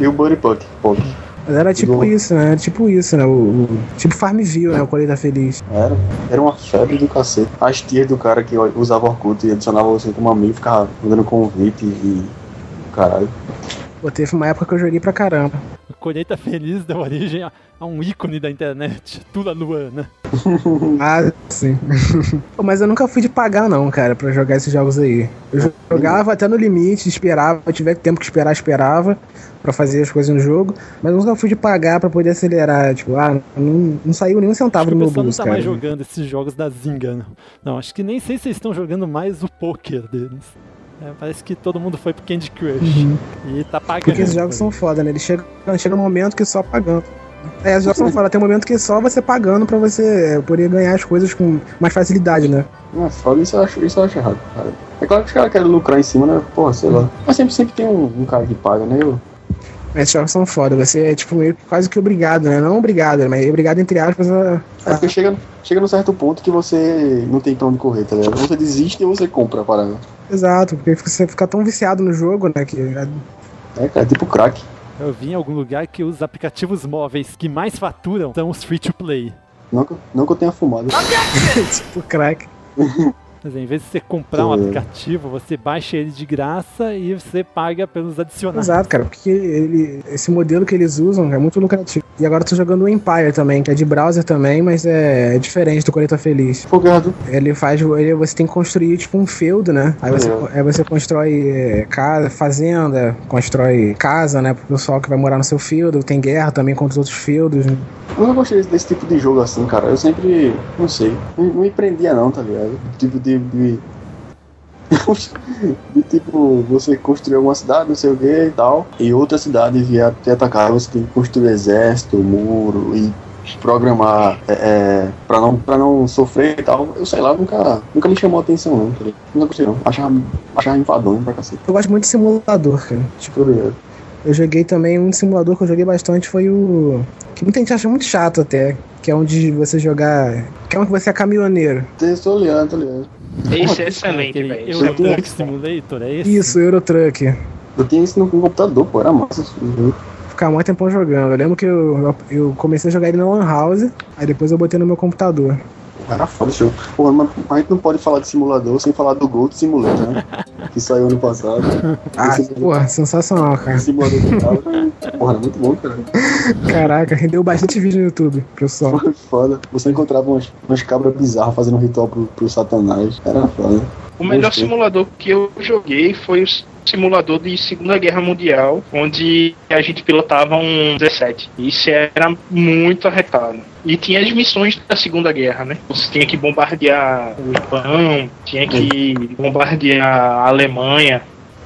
e o Buddy Puck, Puck. Mas era tipo Do- isso, né? Era tipo isso, né? O, o- tipo Farmville, né? O Colheita Feliz. Era, era uma febre do cacete. As tias do cara que usava Orkut e adicionava você como amigo, ficava mandando convite e. Caralho. Pô, teve uma época que eu joguei pra caramba. Colheita feliz deu origem a, a um ícone da internet, Tula Luana. Ah, sim. Mas eu nunca fui de pagar, não, cara, pra jogar esses jogos aí. Eu jogava até no limite, esperava, se tiver tempo que esperar, esperava pra fazer as coisas no jogo, mas eu nunca fui de pagar pra poder acelerar. Tipo, ah, não, não saiu nenhum centavo do meu pessoal não bolso, tá cara. mais jogando esses jogos da Zinga, não. Não, acho que nem sei se eles estão jogando mais o poker deles. É, parece que todo mundo foi pro Candy Crush. Uhum. E tá pagando. Porque esses jogos são foda, né? Eles chegam chega um momento que só pagando. É, os jogos são foda, tem um momento que só você pagando pra você é, poder ganhar as coisas com mais facilidade, né? Não é foda, isso eu acho, isso eu acho errado, cara. É claro que os caras querem lucrar em cima, né? Porra, sei lá. Mas sempre, sempre tem um, um cara que paga, né? Eu, Esses jogos são foda, você é tipo meio que quase que obrigado, né? Não obrigado, mas obrigado entre aspas a. É porque chega, chega num certo ponto que você não tem pra onde correr, tá ligado? Você desiste e você compra a parada. Exato, porque você fica tão viciado no jogo, né? Que É, cara, tipo crack. Eu vi em algum lugar que os aplicativos móveis que mais faturam são os free to play. Não que, eu- não que eu tenha fumado. tipo crack. Mas em vez de você comprar um Sim. aplicativo, você baixa ele de graça e você paga pelos adicionais. Exato, cara, porque ele, esse modelo que eles usam é muito lucrativo. E agora eu tô jogando o Empire também, que é de browser também, mas é, é diferente do Coleta Feliz. Fogado. Ele faz. Ele, você tem que construir tipo um feudo, né? Aí você, É. aí você constrói é, casa, fazenda, constrói casa, né? Pro pessoal que vai morar no seu feudo. Tem guerra também contra os outros feudos. né? Eu não gostei desse tipo de jogo assim, cara. Eu sempre, não sei, não, não me prendia não, tá ligado? Tipo de. De... de tipo, você construir alguma cidade, não sei o que e tal, e outra cidade vier te atacar, você tem que construir exército, muro e programar é, é, pra, não, pra não sofrer e tal. Eu sei lá, nunca, nunca me chamou a atenção não, tá? Nunca gostei não. Achava, achava enfadonho pra cacete. Eu gosto muito de simulador, cara. Tipo, eu joguei também um simulador que eu joguei bastante foi o. Que muita gente acha muito chato até. Que é onde você jogar. Que é onde você é caminhoneiro. Tô olhando, tô olhando. Esse é excelente, velho. Eurotruck. Simulator, é esse? Isso, Eurotruck. Eu tinha isso no computador, pô, era massa esse jogo. Ficar muito tempão jogando. Eu lembro que eu, eu comecei a jogar ele na Lan House, aí depois eu botei no meu computador. Era foda esse jogo. Porra, mas a gente não pode falar de simulador sem falar do Gold Simulator, né? que saiu ano passado. Ah, porra, sensacional, cara. simulador de carro. Porra, muito bom, cara. Caraca, rendeu bastante vídeo no YouTube, pessoal. Foi foda. Você encontrava umas, umas cabras bizarras fazendo um ritual pro, pro Satanás. Era foda. O melhor Gostei. simulador que eu joguei foi o simulador de Segunda Guerra Mundial, onde a gente pilotava um 17. Isso era muito arretado. E tinha as missões da Segunda Guerra, né? Você tinha que bombardear o Japão, tinha que bombardear a Alemanha.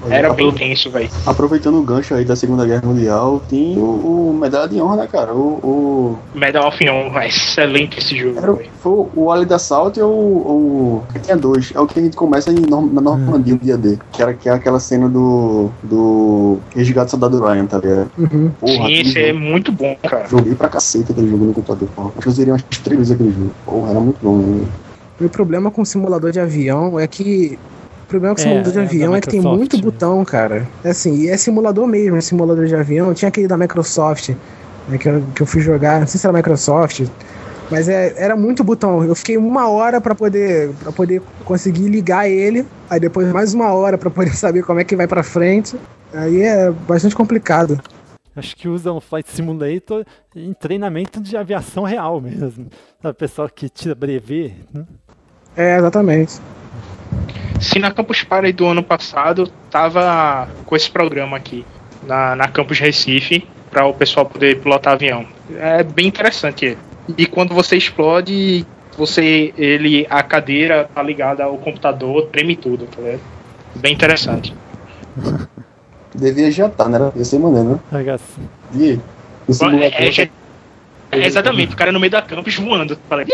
Era bem tenso, velho. Aproveitando o gancho aí da Segunda Guerra Mundial, tem o, o Medalha de Honra, né, cara? O, o, Medal of Honor, é excelente esse jogo. era, o- foi o- o Allied Assault ou o. Tinha dois. É o que a gente começa em, na Normandia, o dia D. Que, era, que é aquela cena do. do. Resgate do Soldado Ryan, tá ligado? Uhum. Porra, Sim, esse é muito bom, cara. Joguei pra cacete aquele jogo no computador, porra. Acho que eu zerei umas três vezes aquele jogo. Porra, era muito bom, né? Meu problema com simulador de avião é que. O problema com É, simulador de é da avião é que tem muito né? botão, cara. É assim, e é simulador mesmo, é simulador de avião. Tinha aquele da Microsoft, né, que, eu, que eu fui jogar, não sei se era Microsoft, mas é, era muito botão. Eu fiquei uma hora pra poder, pra poder conseguir ligar ele, aí depois mais uma hora pra poder saber como é que vai pra frente. Aí é bastante complicado. Acho que usam Flight Simulator em treinamento de aviação real mesmo. Sabe, o pessoal que tira brevet. Né? É, exatamente. Se na Campus Party do ano passado tava com esse programa aqui na, na Campus Recife para o pessoal poder pilotar avião. É bem interessante. E quando você explode, você ele a cadeira tá ligada ao computador, treme tudo, tá ligado? Bem interessante. Devia já estar, né? Ia ser maneiro, né? Olha E. É, é- é exatamente, o cara no meio da campus voando. Fala,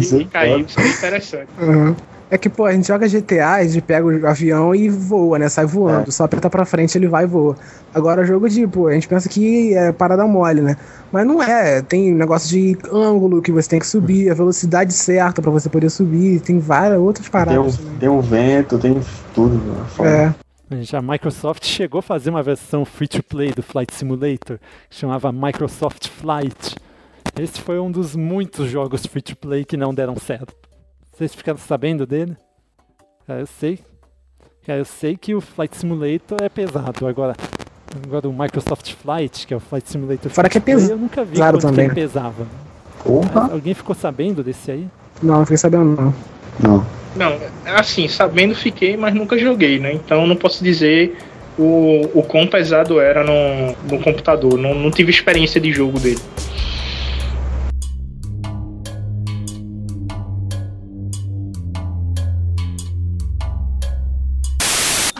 Isso e é caiu, isso é interessante. Uhum. É que, pô, a gente joga GTA, a gente pega o avião e voa, né? Sai voando. Só aperta pra frente, ele vai e voa. Agora, jogo de, pô, a gente pensa que é parada mole, né? Mas não é. Tem negócio de ângulo que você tem que subir, a velocidade certa pra você poder subir. Tem várias outras Tem paradas. né? tem um vento, tem tudo. Né? É. Já a Microsoft chegou a fazer uma versão free to play do Flight Simulator que chamava Microsoft Flight. Esse foi um dos muitos jogos free to play que não deram certo. Vocês ficaram sabendo dele? Cara, eu sei. Cara, eu sei que o Flight Simulator é pesado. Agora, agora o Microsoft Flight, que é o Flight Simulator Fora que é pesado eu nunca vi quanto também, que ele pesava. Porra. Alguém ficou sabendo desse aí? Não, não fiquei sabendo, não. Não. Não, assim, sabendo fiquei, mas nunca joguei, né? Então não posso dizer o, o quão pesado era no, no computador. Não, não tive experiência de jogo dele.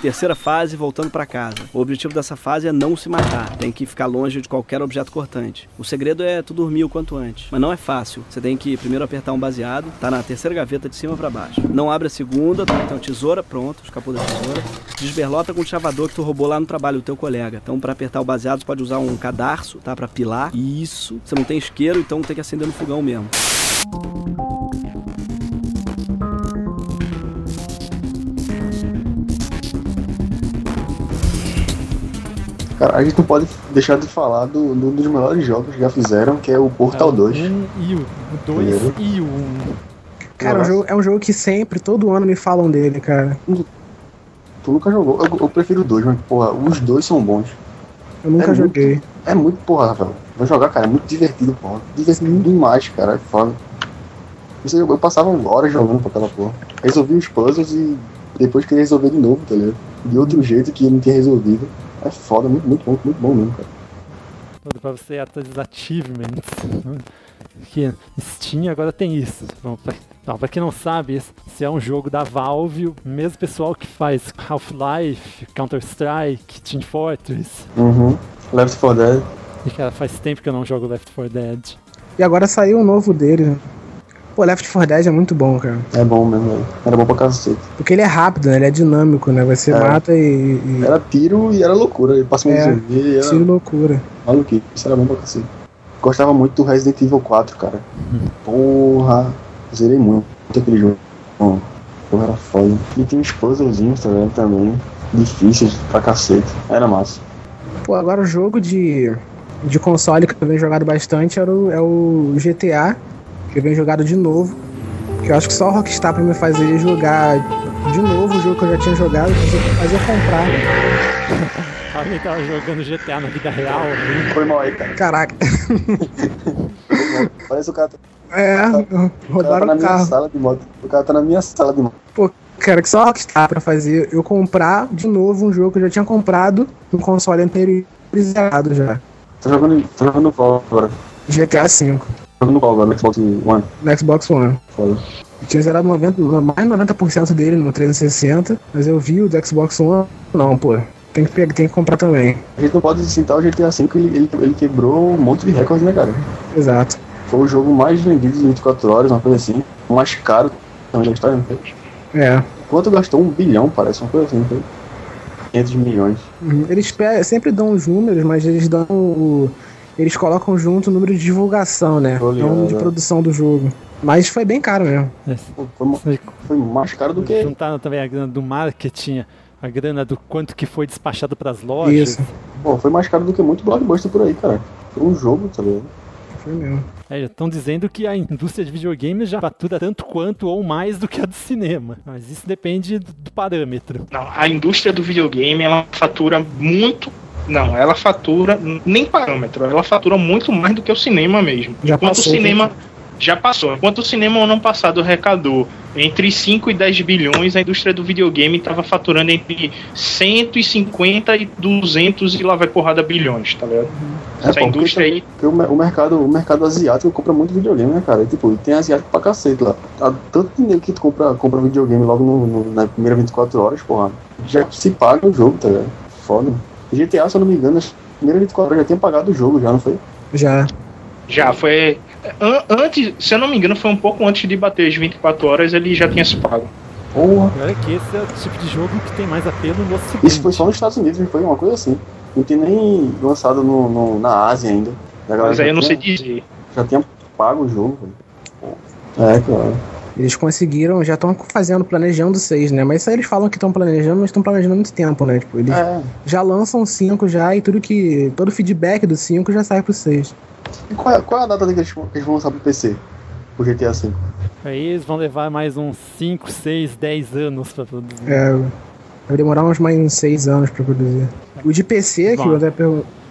Terceira fase, voltando pra casa. O objetivo dessa fase é não se matar. Tem que ficar longe de qualquer objeto cortante. O segredo é tu dormir o quanto antes. Mas não é fácil. Você tem que primeiro apertar um baseado. Tá na terceira gaveta de cima pra baixo. Não abre a segunda. Tá? Então tesoura, pronto. Escapou da tesoura. Desberlota com o chavador que tu roubou lá no trabalho do teu colega. Então pra apertar o baseado, você pode usar um cadarço, tá? Pra pilar. Isso. Você não tem isqueiro, então tem que acender no fogão mesmo. Cara, a gente não pode deixar de falar do, do- dos melhores jogos que já fizeram, que é o Portal 2. Um e o 2 Primeiro. e o 1. Um. Cara, é um, jogo, é um jogo que sempre, todo ano me falam dele, cara. Tu nunca jogou? Eu, eu prefiro o 2, mas, porra, os dois são bons. Eu nunca É muito- joguei. É muito, porra, Rafael. Vai jogar, cara, é muito divertido, porra. Divertido demais, cara, é foda. Eu, eu passava horas jogando pra aquela porra. Resolvi os puzzles e depois queria resolver de novo, tá ligado? De outro jeito que eu não tinha resolvido. É foda, muito, muito bom, muito bom mesmo, cara. Tudo pra você ir atrás dos achievements. Que Steam agora tem isso. Bom, pra, não, pra quem não sabe, esse esse é um jogo da Valve, o mesmo pessoal que faz Half-Life, Counter-Strike, Team Fortress. Uhum. Left 4 Dead. E cara, faz tempo que eu não jogo Left 4 Dead. E agora saiu um novo dele. Pô, Left 4 Dead é muito bom, cara. É bom mesmo, velho. Era bom pra cacete. Porque ele é rápido, né? Ele é dinâmico, né? Você É. mata e. e... Era tiro e era loucura. Ele passou um É, zumbi e era tiro loucura. maluquice. Isso era bom pra cacete. Gostava muito do Resident Evil 4, cara. Porra. Zerei muito aquele jogo. Bom, Porra, era foda. E tinha uns puzzlezinhos tá vendo, também. Difíceis pra cacete. Era massa. Pô, agora o jogo de, de console que eu venho jogado bastante era o, é o GTA, que eu venho jogado de novo. Que eu acho que só o Rockstar pra me fazer jogar de novo o jogo que eu já tinha jogado, fazer, fazer comprar. Alguém tava jogando GTA na vida real. né? Foi mal aí, cara. Caraca. Parece o cara, É, o cara tá roubaram na o minha carro. sala de moto. O cara tá na minha sala de moto. Pô, cara, que só Rockstar pra fazer eu comprar de novo um jogo que eu já tinha comprado no console anterior zerado já. Tá jogando, tá jogando qual agora? GTA V, Jogando qual no Xbox One? no Xbox One. Foda. Eu tinha zerado 90, mais de 90% dele no 360, mas eu vi o do Xbox One. Não, pô, tem que, pegar, tem que comprar também. A gente não pode citar o GTA V, ele, ele, ele quebrou um monte de recordes, né, cara? Exato. Foi o jogo mais vendido em 24 horas, uma coisa assim. O mais caro também da história, não? É. Quanto gastou? Um bilhão, parece, uma coisa assim, não foi? 500 milhões. Uhum. Eles sempre dão os números, mas eles dão o. Eles colocam junto o número de divulgação, né? Ligado, Não de é. produção do jogo. Mas foi bem caro mesmo. Pô, Foi, foi mais caro do que. Juntaram também a grana do marketing, a grana do quanto que foi despachado pras lojas. Isso. Pô, foi mais caro do que muito blockbuster por aí, cara. Foi um jogo, tá ligado? Foi mesmo. É, estão dizendo que a indústria de videogames já fatura tanto quanto ou mais do que a do cinema. Mas isso depende do do parâmetro. Não, a indústria do videogame ela fatura muito. Não, ela fatura nem parâmetro, ela fatura muito mais do que o cinema mesmo. Já Enquanto passou, o cinema já passou, enquanto o cinema ano passado arrecadou entre 5 e 10 bilhões, a indústria do videogame estava faturando entre 150 e 200 e lá vai porrada bilhões, tá ligado? É, Essa pô, indústria aí Porque o, o mercado, o mercado asiático compra muito videogame, né, cara? E, tipo, tem asiático pra cacete lá. Há tanto dinheiro que tu compra, compra videogame logo no, no- na primeira 24 horas, porra. Já se paga o jogo, tá ligado? Foda. GTA, se eu não me engano, as primeiras 24 horas já tinha pagado o jogo, já, não foi? Já. já foi. an- Antes, se eu não me engano, foi um pouco antes de bater as 24 horas, ele já tinha se pago. Porra. Pior é que esse é o tipo de jogo que tem mais apelo no ocidente. Isso foi só nos Estados Unidos, não foi uma coisa assim. Não tem nem lançado no, no- na Ásia ainda. Mas aí eu não sei tinha- dizer. Já tinha pago o jogo, velho. É, claro. Eles conseguiram, já estão fazendo, planejando seis, né? Mas isso aí eles falam que estão planejando, mas estão planejando há muito tempo, né? Tipo, eles É. já lançam cinco já e tudo que. Todo o feedback do 5 já sai pro 6. E qual é, qual é a data que eles, que eles vão lançar pro PC? O GTA V? Aí eles vão levar mais uns 5, 6, 10 anos pra produzir. É, vai demorar uns mais uns seis anos pra produzir. O de PC, que o André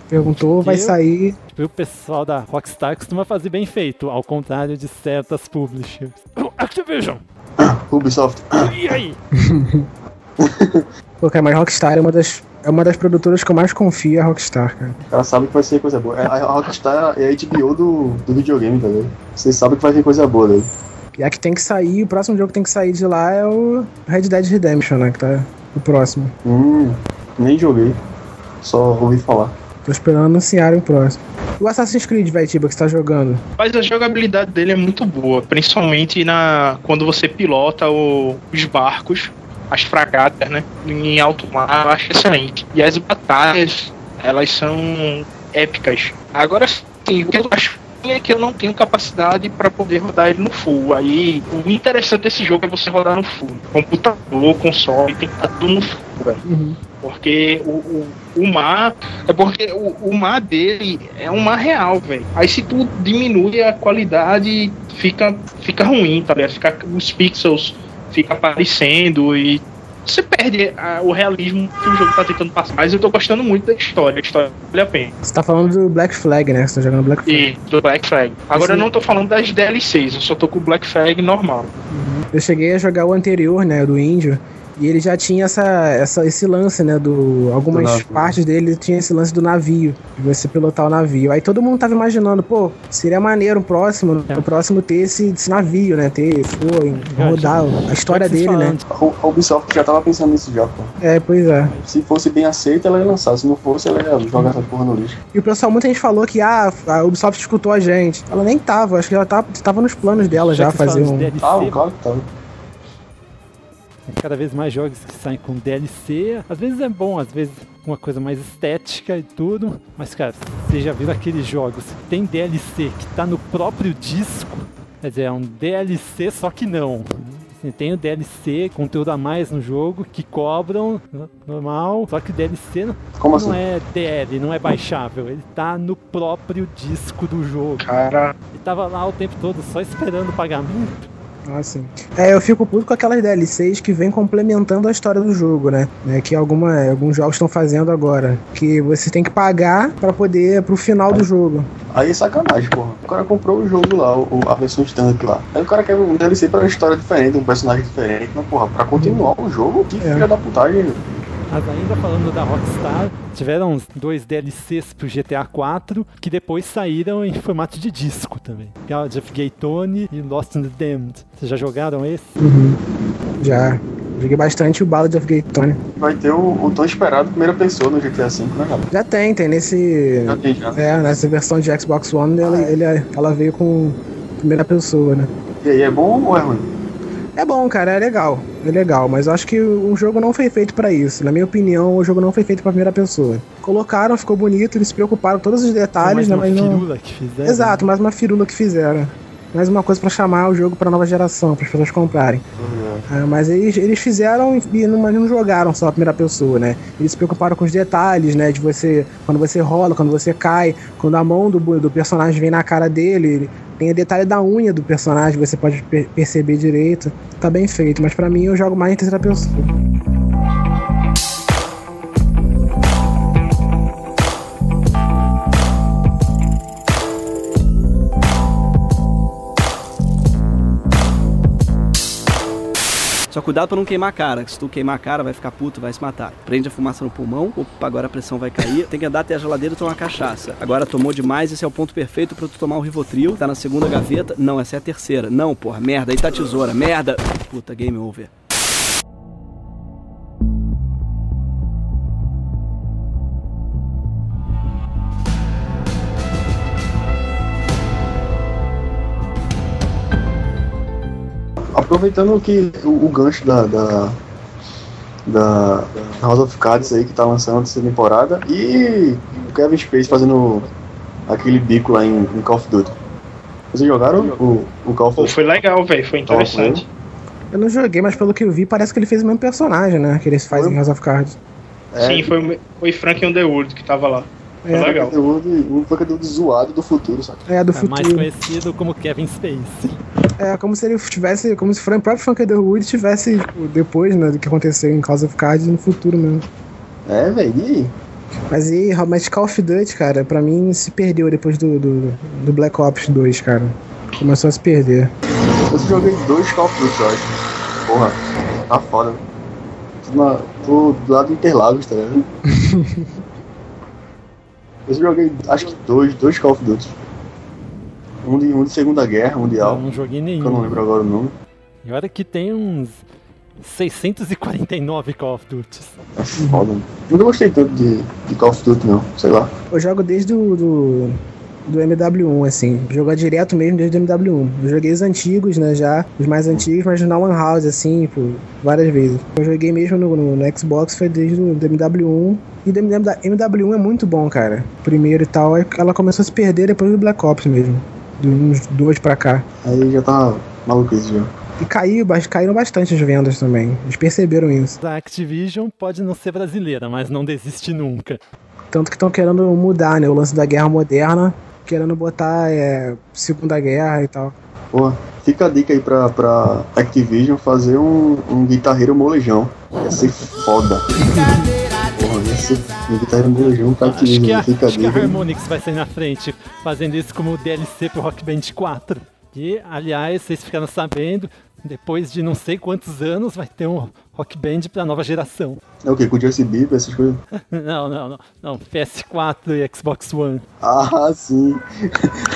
per- perguntou, vai Eu- sair. Tipo, o pessoal da Rockstar costuma fazer bem feito, ao contrário de certas publishers. Activision! Ubisoft. E aí? Pô, cara, mas Rockstar é uma das. É uma das produtoras que eu mais confio, é a Rockstar, cara. Cara sabe que vai ser coisa boa. É, A Rockstar é a HBO do, do videogame, tá ligado? Vocês sabem que vai vir coisa boa daí. E a que tem que sair, o próximo jogo que tem que sair de lá é o Red Dead Redemption, né? Que tá o próximo. Hum, nem joguei. Só ouvi falar. Tô esperando anunciarem o próximo. O Assassin's Creed, vai, Tiba, que você tá jogando? Mas a jogabilidade dele é muito boa, principalmente na quando você pilota o- os barcos, as fragatas, né? Em alto mar, eu acho excelente. E as batalhas, elas são épicas. Agora sim, o que eu acho é que eu não tenho capacidade para poder rodar ele no full. Aí o interessante desse jogo é você rodar no full. Computador, console, tem que estar tudo no full, velho. Porque o, o, o mar. É porque o, o mar dele é um mar real, velho. Aí se tu diminui a qualidade, fica, fica ruim, tá ligado? Fica, os pixels fica aparecendo e você perde a- o realismo que o jogo tá tentando passar. Mas eu tô gostando muito da história, a história vale a pena. Você tá falando do Black Flag, né? Você tá jogando Black Flag. E do Black Flag. Agora Esse- eu não tô falando das DLCs, eu só tô com o Black Flag normal. Eu cheguei a jogar o anterior, né? Do Índio. E ele já tinha essa, essa, esse lance, né? Do. Algumas Do partes dele tinha esse lance do navio. De você pilotar o navio. Aí todo mundo tava imaginando, pô, seria maneiro o próximo, o próximo ter esse, esse navio, né? Ter, pô, em- rodar a história dele, né? A Ubisoft já tava pensando nisso já, pô. É, pois é. Se fosse bem aceito, ela ia lançar. Se não fosse, ela ia jogar essa porra no lixo. E o pessoal, muita gente falou que ah, a Ubisoft escutou a gente. Ela nem tava, acho que ela tava, tava nos planos dela já, vocês fazer um. Ah, claro que tava. Tem cada vez mais jogos que saem com DLC. Às vezes é bom, às vezes uma coisa mais estética e tudo. Mas, cara, você já viu aqueles jogos que tem DLC que tá no próprio disco? Quer dizer, é um DLC, só que não. Assim, tem o DLC, conteúdo a mais no jogo, que cobram, n- normal. Só que o DLC não, Como não assim? é DL, não é baixável. Ele tá no próprio disco do jogo. Cara. Ele tava lá o tempo todo só esperando o pagamento. Ah, sim. É, eu fico puto com aquelas DLCs que vem complementando a história do jogo, né? né, que alguma, alguns jogos estão fazendo agora. Que você tem que pagar pra poder pro final do jogo. Aí é sacanagem, porra. O cara comprou o jogo lá, o, a versão standard lá. Aí o cara quer um DLC pra uma história diferente, um personagem diferente. Mas, porra, pra continuar o jogo, que É. filha da putagem. Mas ainda falando da Rockstar, tiveram uns dois DLCs pro GTA 4 que depois saíram em formato de disco também. Galaxy of Gaytone e Lost in the Damned. Vocês já jogaram esse? Já. Joguei bastante o Ballad of Gay Tony. Vai ter o, o tão esperado primeira pessoa no GTA V, né, cara? Já tem, tem nesse. Já tem, já. É, nessa versão de Xbox One, ela, ele, ela veio com primeira pessoa, né? E aí, é bom ou é ruim? É bom, cara, é legal. É legal, mas eu acho que o jogo não foi feito pra isso. Na minha opinião, o jogo não foi feito pra primeira pessoa. Colocaram, ficou bonito, eles se preocuparam com todos os detalhes, mais né? uma Mas não. firula que fizeram. Exato, mais uma firula que fizeram. Mais uma coisa pra chamar o jogo pra nova geração, para as pessoas comprarem. Ah, mas eles, eles fizeram e não, mas não jogaram só a primeira pessoa, né? Eles se preocuparam com os detalhes, né? De você, quando você rola, quando você cai, quando a mão do, do personagem vem na cara dele, ele- tem o detalhe da unha do personagem, você pode per- perceber direito. Tá bem feito, mas pra mim eu jogo mais em terceira pessoa. Cuidado pra não queimar a cara. que Se tu queimar a cara, vai ficar puto, vai se matar. Prende a fumaça no pulmão. Opa, agora a pressão vai cair. Tem que andar até a geladeira e tomar cachaça. Agora tomou demais, esse é o ponto perfeito pra tu tomar o Rivotril. Tá na segunda gaveta. Não, essa é a terceira. Não, porra, merda. Aí tá a tesoura. Merda. Puta, game over. Aproveitando que o, o gancho da, da, da House of Cards aí que tá lançando essa temporada e o Kevin Space fazendo aquele bico lá em, em Call of Duty. Vocês jogaram o, o Call of Duty? foi legal, velho. Foi interessante. Eu não joguei, mas pelo que eu vi, parece que ele fez o mesmo personagem, né? Que eles fazem em House of Cards. Sim, foi, o- foi Frank Underwood que tava lá. Foi É. legal. Conteúdo, um conteúdo zoado do futuro, sabe? É, do É mais futuro. conhecido como Kevin Space. É, como se ele tivesse. Como se o próprio Frank Underwood tivesse, tipo, depois, né, do que aconteceu em House of Cards no futuro mesmo. É, velho, e aí? Mas e mas Call of Duty, cara, pra mim se perdeu depois do, do, do Black Ops 2, cara. Começou a se perder. Eu joguei dois Call of Duty, eu acho. Porra, tá foda. Tô, na, tô do lado do Interlagos, tá ligado? eu joguei, acho que dois, dois Call of Duty. Um de, um de Segunda Guerra Mundial. Eu não joguei que nenhum. eu não lembro agora o nome. E olha que tem uns 649 Call of Duty. É foda. Nunca gostei tanto de, de Call of Duty, não. Sei lá. Eu jogo desde o do, do MW1, assim. Jogar direto mesmo desde o MW1. Eu joguei os antigos, né, já. Os mais antigos, mas na Lan House, assim, por várias vezes. Eu joguei mesmo no, no, no Xbox, foi desde o do MW1. E do MW1 é muito bom, cara. Primeiro e tal. aí Ela começou a se perder depois do Black Ops mesmo. De uns dois pra cá. Aí já tá maluquice já. E caiu, caíram bastante as vendas também. Eles perceberam isso. A Activision pode não ser brasileira, mas não desiste nunca. Tanto que estão querendo mudar, né? O lance da guerra moderna, querendo botar é, Segunda Guerra e tal. Pô, fica a dica aí pra, pra Activision fazer um, um guitarreiro molejão. Ia ser foda. Ser um guitarreiro molejão pra Acho que, a, acho que a. Harmonix vai sair na frente, fazendo isso como DLC pro Rock Band 4. E, aliás, vocês ficaram sabendo, depois de não sei quantos anos, vai ter um Rock Band pra nova geração. É o que? Com USB, essas coisas? Não, não, não. não PS4 e Xbox One. Ah, sim.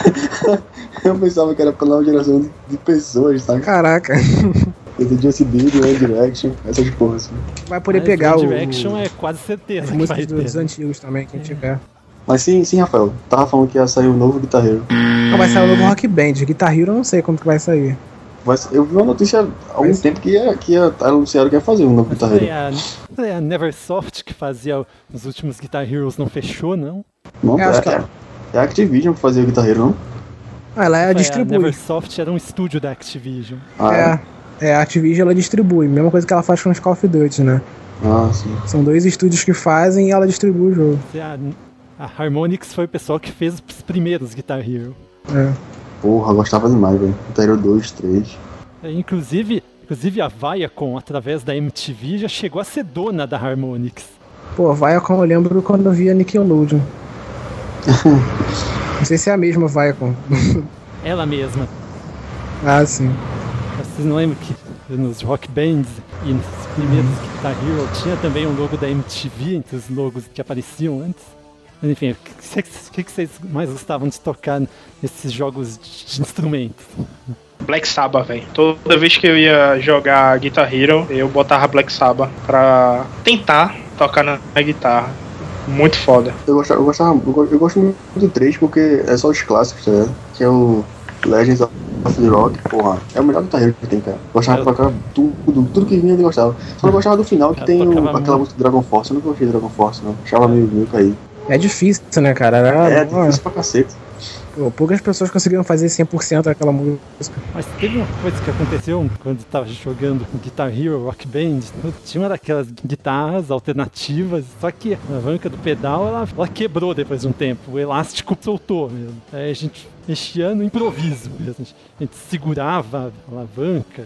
Eu pensava que era pra nova geração de, de pessoas, sabe? Caraca. De USB, do One Direction, essas porras assim. Vai poder Mas pegar One o. Direction é quase certeza as músicas dos ter. antigos também, quem tiver. Mas sim, sim, Rafael. Tava falando que ia sair um novo guitarreiro. Não, vai sair o novo Rock Band. Guitar Hero eu não sei como que vai sair. Vai eu vi uma notícia há algum tempo que ia, que ia anunciaram que ia fazer um novo guitarreiro. É a, é a Neversoft que fazia os últimos Guitar Heroes não fechou, não? Não, é, acho que é, é a Activision que fazia o guitarreiro, não? Ah, ela é, Foi, distribui. A Neversoft era um estúdio da Activision. Ah, É, é, a Activision ela distribui. Mesma coisa que ela faz com os Call of Duty, né? Ah, sim. São dois estúdios que fazem e ela distribui o jogo. A, a Harmonix foi o pessoal que fez os primeiros Guitar Hero. É. Porra, gostava demais, velho. Guitarreiro 2, 3. É, Inclusive, inclusive a Viacom, através da MTV, já chegou a ser dona da Harmonix. Pô, Viacom eu lembro quando eu via Nickelodeon. não sei se é a mesma Viacom. Ela mesma. ah, sim. Vocês não lembram que nos rock bands e nos primeiros Guitar Hero tinha também um logo da MTV entre os logos que apareciam antes? Mas, enfim, o que, que- vocês mais gostavam de tocar nesses jogos de de instrumentos? Black Sabbath, velho. Toda vez que eu ia jogar Guitar Hero, eu botava Black Sabbath pra tentar tocar na, na guitarra. Muito foda. Eu gostava, eu gostava, eu go- eu gosto muito do 3 porque é só os clássicos, tá ligado? Que é o Legends of the Rock, porra. É o melhor guitarreiro que tem, cara. Gostava de tocar tudo, tudo que vinha eu gostava. Só não gostava do final que Eu tem o- aquela muito. música Dragon Force. Eu nunca gostei de Dragon Force, não. Achava meio, meio caído. É difícil, né, cara? Era, É, difícil pra cacete. pô, poucas pessoas conseguiram fazer 100% daquela música. Mas teve uma coisa que aconteceu quando eu tava jogando Guitar Hero, Rock Band, tinha uma daquelas guitarras alternativas, só que a alavanca do pedal ela, ela quebrou depois de um tempo, o elástico soltou mesmo. Aí a gente mexia no improviso mesmo, a gente segurava a alavanca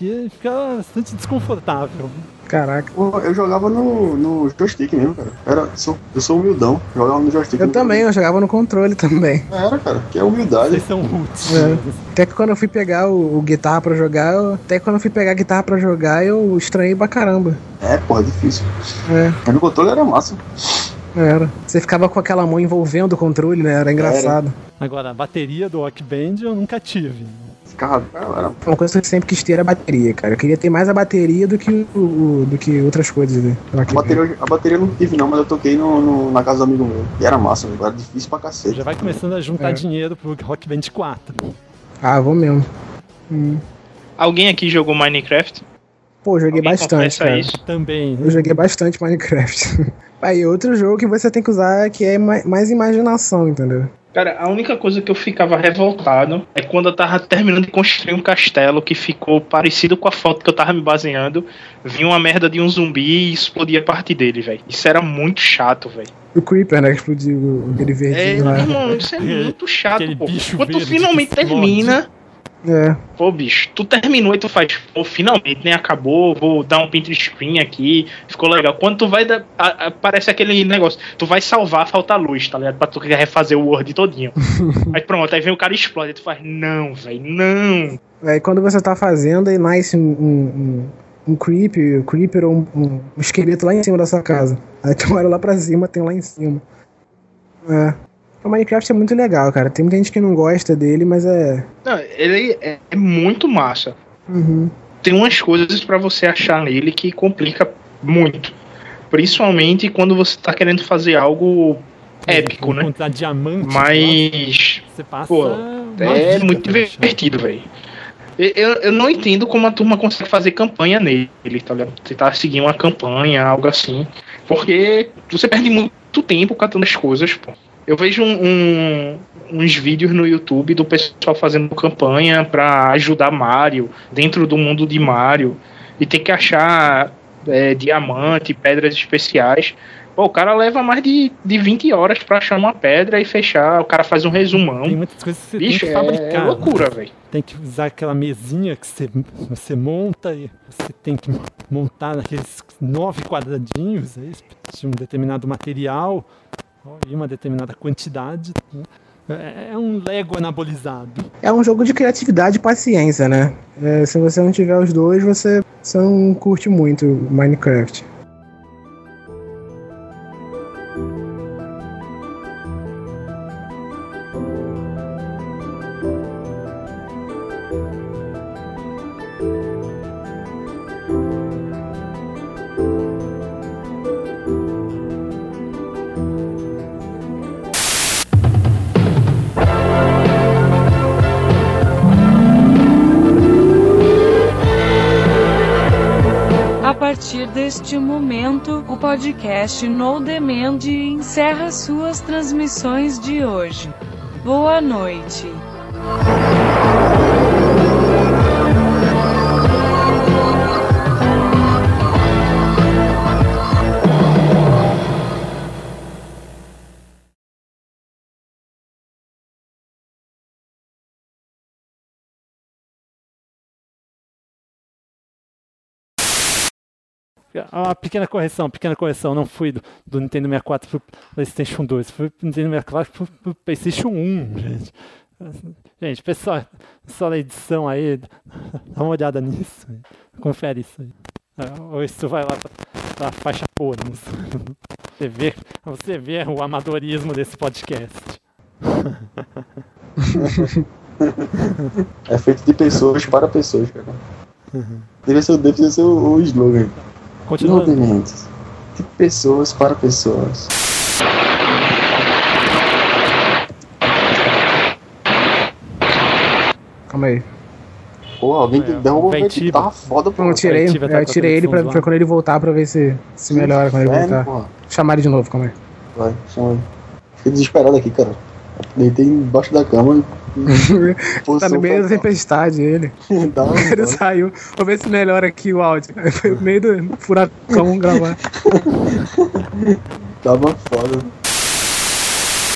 e ficava bastante desconfortável. Caraca. Eu jogava no, no joystick mesmo, cara. Era, sou, eu sou humildão. Jogava no joystick. Eu também, eu jogava no controle também. Era, cara. Que é humildade. Vocês são roots. É. Até que quando eu fui pegar o, o guitarra pra jogar, eu- até que quando eu fui pegar a guitarra pra jogar, eu estranhei pra caramba. É, porra, difícil. É, Mas no controle era massa. Era. Você ficava com aquela mão envolvendo o controle, né? Era engraçado. Agora, a bateria do Rock Band eu nunca tive. Ficava, era, Uma coisa que eu sempre quis ter era a bateria, cara. Eu queria ter mais a bateria do que, o, o- do que outras coisas, né? A bateria, a bateria eu não tive não, mas eu toquei no, no- na casa do amigo meu. E era massa, velho. Era difícil pra cacete. Já vai começando a juntar É. dinheiro pro Rock Band 4. Ah, vou mesmo. Hum. Alguém aqui jogou Minecraft? Pô, joguei Alguém bastante, cara. isso? Também. Eu joguei bastante Minecraft. Aí, outro jogo que você tem que usar que é ma- mais imaginação, entendeu? Cara, a única coisa que eu ficava revoltado é quando eu tava terminando de construir um castelo que ficou parecido com a foto que eu tava me baseando. Vinha uma merda de um zumbi e explodia parte dele, velho. Isso era muito chato, velho. O Creeper, né? Que explodiu o- aquele É, verdinho lá. irmão, isso é muito chato, pô. bicho Quando tu verde finalmente termina, É. Pô, bicho, tu terminou e tu faz, pô, finalmente, né? Acabou, vou dar um print screen aqui, ficou legal. Quando tu vai dar. a- a- parece aquele negócio, tu vai salvar, falta luz, tá ligado? Pra tu refazer o Word todinho. aí pronto, aí vem o cara e explode, aí tu faz, não, velho, não. Aí quando você tá fazendo, aí nasce um, um, um, um creep, um creeper ou um, um, um esqueleto lá em cima da sua casa. Aí tu olha lá pra cima, tem lá em cima. É. O Minecraft é muito legal, cara. Tem muita gente que não gosta dele, mas é. Não, ele é, é muito massa. Uhum. Tem umas coisas pra você achar nele que complica muito. Principalmente quando você tá querendo fazer algo épico, né? Encontrar diamante. Mas. Você passa. Pô, é vida muito divertido, velho. Eu, eu não entendo como a turma consegue fazer campanha nele, tá ligado? Tentar seguir uma campanha, algo assim. Porque você perde muito tempo catando as coisas, pô. Eu vejo um- um- uns vídeos no YouTube do pessoal fazendo campanha pra ajudar Mario dentro do mundo de Mario e tem que achar é, diamante, pedras especiais. Pô, o cara leva mais de, de 20 horas pra achar uma pedra e fechar. O cara faz um resumão. Tem muitas coisas que você Bicho, tem que é- fabricar. é loucura, né? velho. Tem que usar aquela mesinha que você, você monta e você tem que montar naqueles nove quadradinhos aí, de um determinado material ó, e uma determinada quantidade. né? É, é um Lego anabolizado. É um jogo de criatividade e paciência, né? É, se você não tiver os dois, você, você não curte muito Minecraft. Partir deste momento, o podcast No Demand encerra suas transmissões de hoje. Boa noite. Ah, pequena correção, pequena correção. Não fui do, do Nintendo 64 pro PlayStation 2. Fui pro Nintendo 64 pro, pro PlayStation 1, gente. Gente, pessoal, pessoal da edição aí, dá uma olhada nisso. Confere isso aí. Ah, Ou isso vai lá pra, pra faixa bônus. Você vê, você vê o amadorismo desse podcast. É feito de pessoas para pessoas, cara. Deve ser, deve ser o, o slogan. Continuando. Não dementes. De pessoas para pessoas. Calma aí. Pô, alguém que derrubou o Ventiba. vento tava foda. Não, eu tirei, tá é, eu com a tirei ele pra, pra quando ele voltar pra ver se, se melhora quando ele voltar. Chamar ele de novo, calma aí. Vai, chama ele. Fiquei desesperado aqui, cara. Deitei embaixo da cama. tá no meio da tempestade ele. Dá ele saiu. Vou ver se melhora aqui o áudio. Foi no meio do furacão gravar. Tava foda.